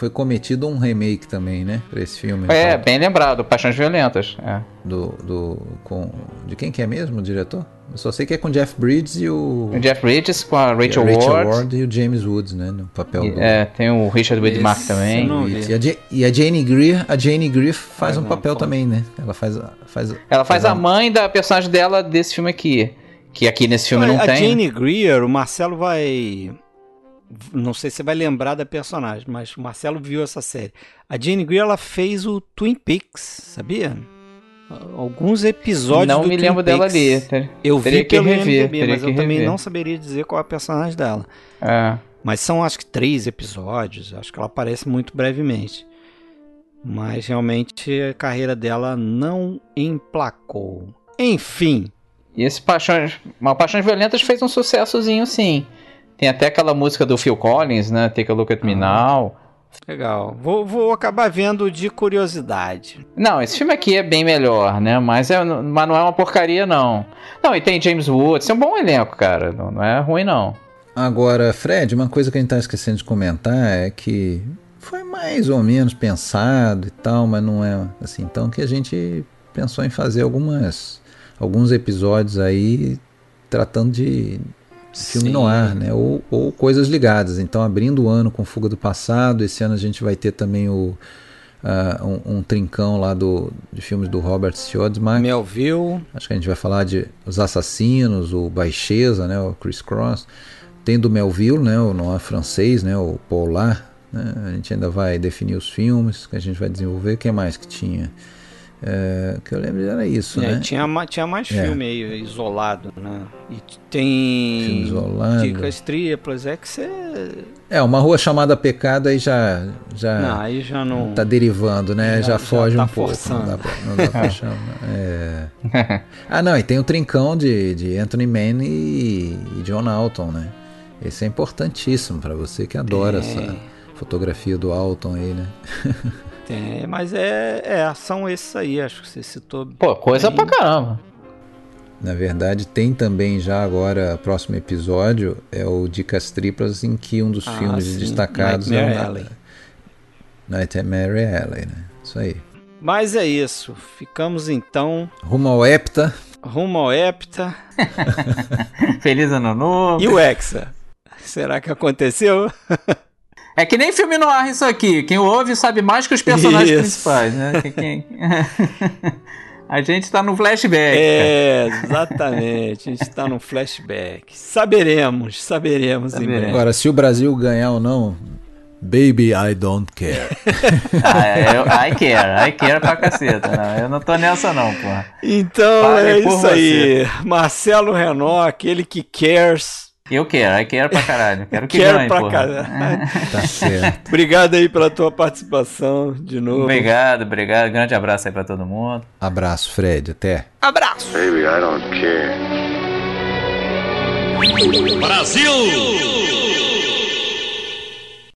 foi cometido um remake também, né? Pra esse filme. É, bem lembrado, Paixões Violentas. É. Do, do, com, de quem que é mesmo o diretor? Eu só sei que é com Jeff Bridges e o. O Jeff Bridges com a Rachel, Rachel Ward. Ward. e o James Woods, né? No papel e, do. É, tem o Richard Widmark também. E a, e a Jane Greer, a Jane Greer faz um papel também, né? Ela faz. faz ela faz, faz a mãe da personagem dela desse filme aqui. Que aqui nesse filme não a tem. A Jane Greer, o Marcelo vai. Não sei se você vai lembrar da personagem, mas o Marcelo viu essa série. A Jane Greer ela fez o Twin Peaks, sabia? Alguns episódios não do me Twin lembro Peaks. dela ali. Ter, eu vi pelo rever, IMDb, mas eu rever. também não saberia dizer qual é a personagem dela. É. Mas são acho que três episódios, acho que ela aparece muito brevemente. Mas realmente a carreira dela não emplacou. Enfim. E esse Paixões, uma Paixões Violentas fez um sucessozinho sim. Tem até aquela música do Phil Collins, né? Take a Look at Me Now. Legal. Vou, vou acabar vendo de curiosidade. Não, esse filme aqui é bem melhor, né? Mas, é, mas não é uma porcaria, não. Não, e tem James Woods, é um bom elenco, cara. Não, não é ruim, não. Agora, Fred, uma coisa que a gente tá esquecendo de comentar é que foi mais ou menos pensado e tal, mas não é assim. Então que a gente pensou em fazer algumas alguns episódios aí tratando de filme Sim. no ar, né? Ou, ou coisas ligadas. Então, abrindo o ano com Fuga do Passado, esse ano a gente vai ter também o, uh, um, um, trincão lá do, de filmes do Robert Siodmak. Melville. Acho que a gente vai falar de Os Assassinos, o Baixeza, né? O Chris Cross. Tem do Melville, né? O noir francês, né? O Polar. Né? A gente ainda vai definir os filmes que a gente vai desenvolver. O que mais que tinha? É, que eu lembro era isso, é, né? Tinha, tinha mais É. filme aí isolado, né? E tem Filme isolado. dicas triplas, é que você. É, uma rua chamada Pecado aí já já Não, aí já não. tá derivando, né? Já, Já- já foge tá um pouco. forçando. Não dá pra, não dá pra chamar. É. Ah, não, e tem o trincão de, de Anthony Mann e, e John Alton, né? Esse é importantíssimo pra você que adora essa fotografia do Alton aí, né? Tem, mas é, é, são esses aí, acho que você citou. Pô, coisa bem. pra caramba. Na verdade, tem também já agora, próximo episódio, é o Dicas Triplas, em que um dos Ah, filmes sim, destacados Nightmare é o Alley. Nightmare Alley, né? Isso aí. Mas é isso. Ficamos então Rumo ao Hepta. rumo ao Hepta Feliz ano novo. e o Hexa. Será que aconteceu? É que nem filme no ar isso aqui. Quem ouve sabe mais que os personagens Isso. principais, né? Que- quem- A gente tá no flashback. cara. É, exatamente. A gente está no flashback. Saberemos, saberemos em Saberemos. breve. Agora, se o Brasil ganhar ou não, baby, I don't care. Ah, é, eu, I care, I care pra caceta. Não, eu não tô nessa não, porra. Então é isso aí. Marcelo Renault, aquele que cares. Eu quero, I care pra caralho. Quero que Quer ganhe, pra porra. caralho. tá certo. Obrigado aí pela tua participação de novo. Obrigado, obrigado. Grande abraço aí pra todo mundo. Abraço, Fred. Até. Abraço. Baby, I don't care. Brasil!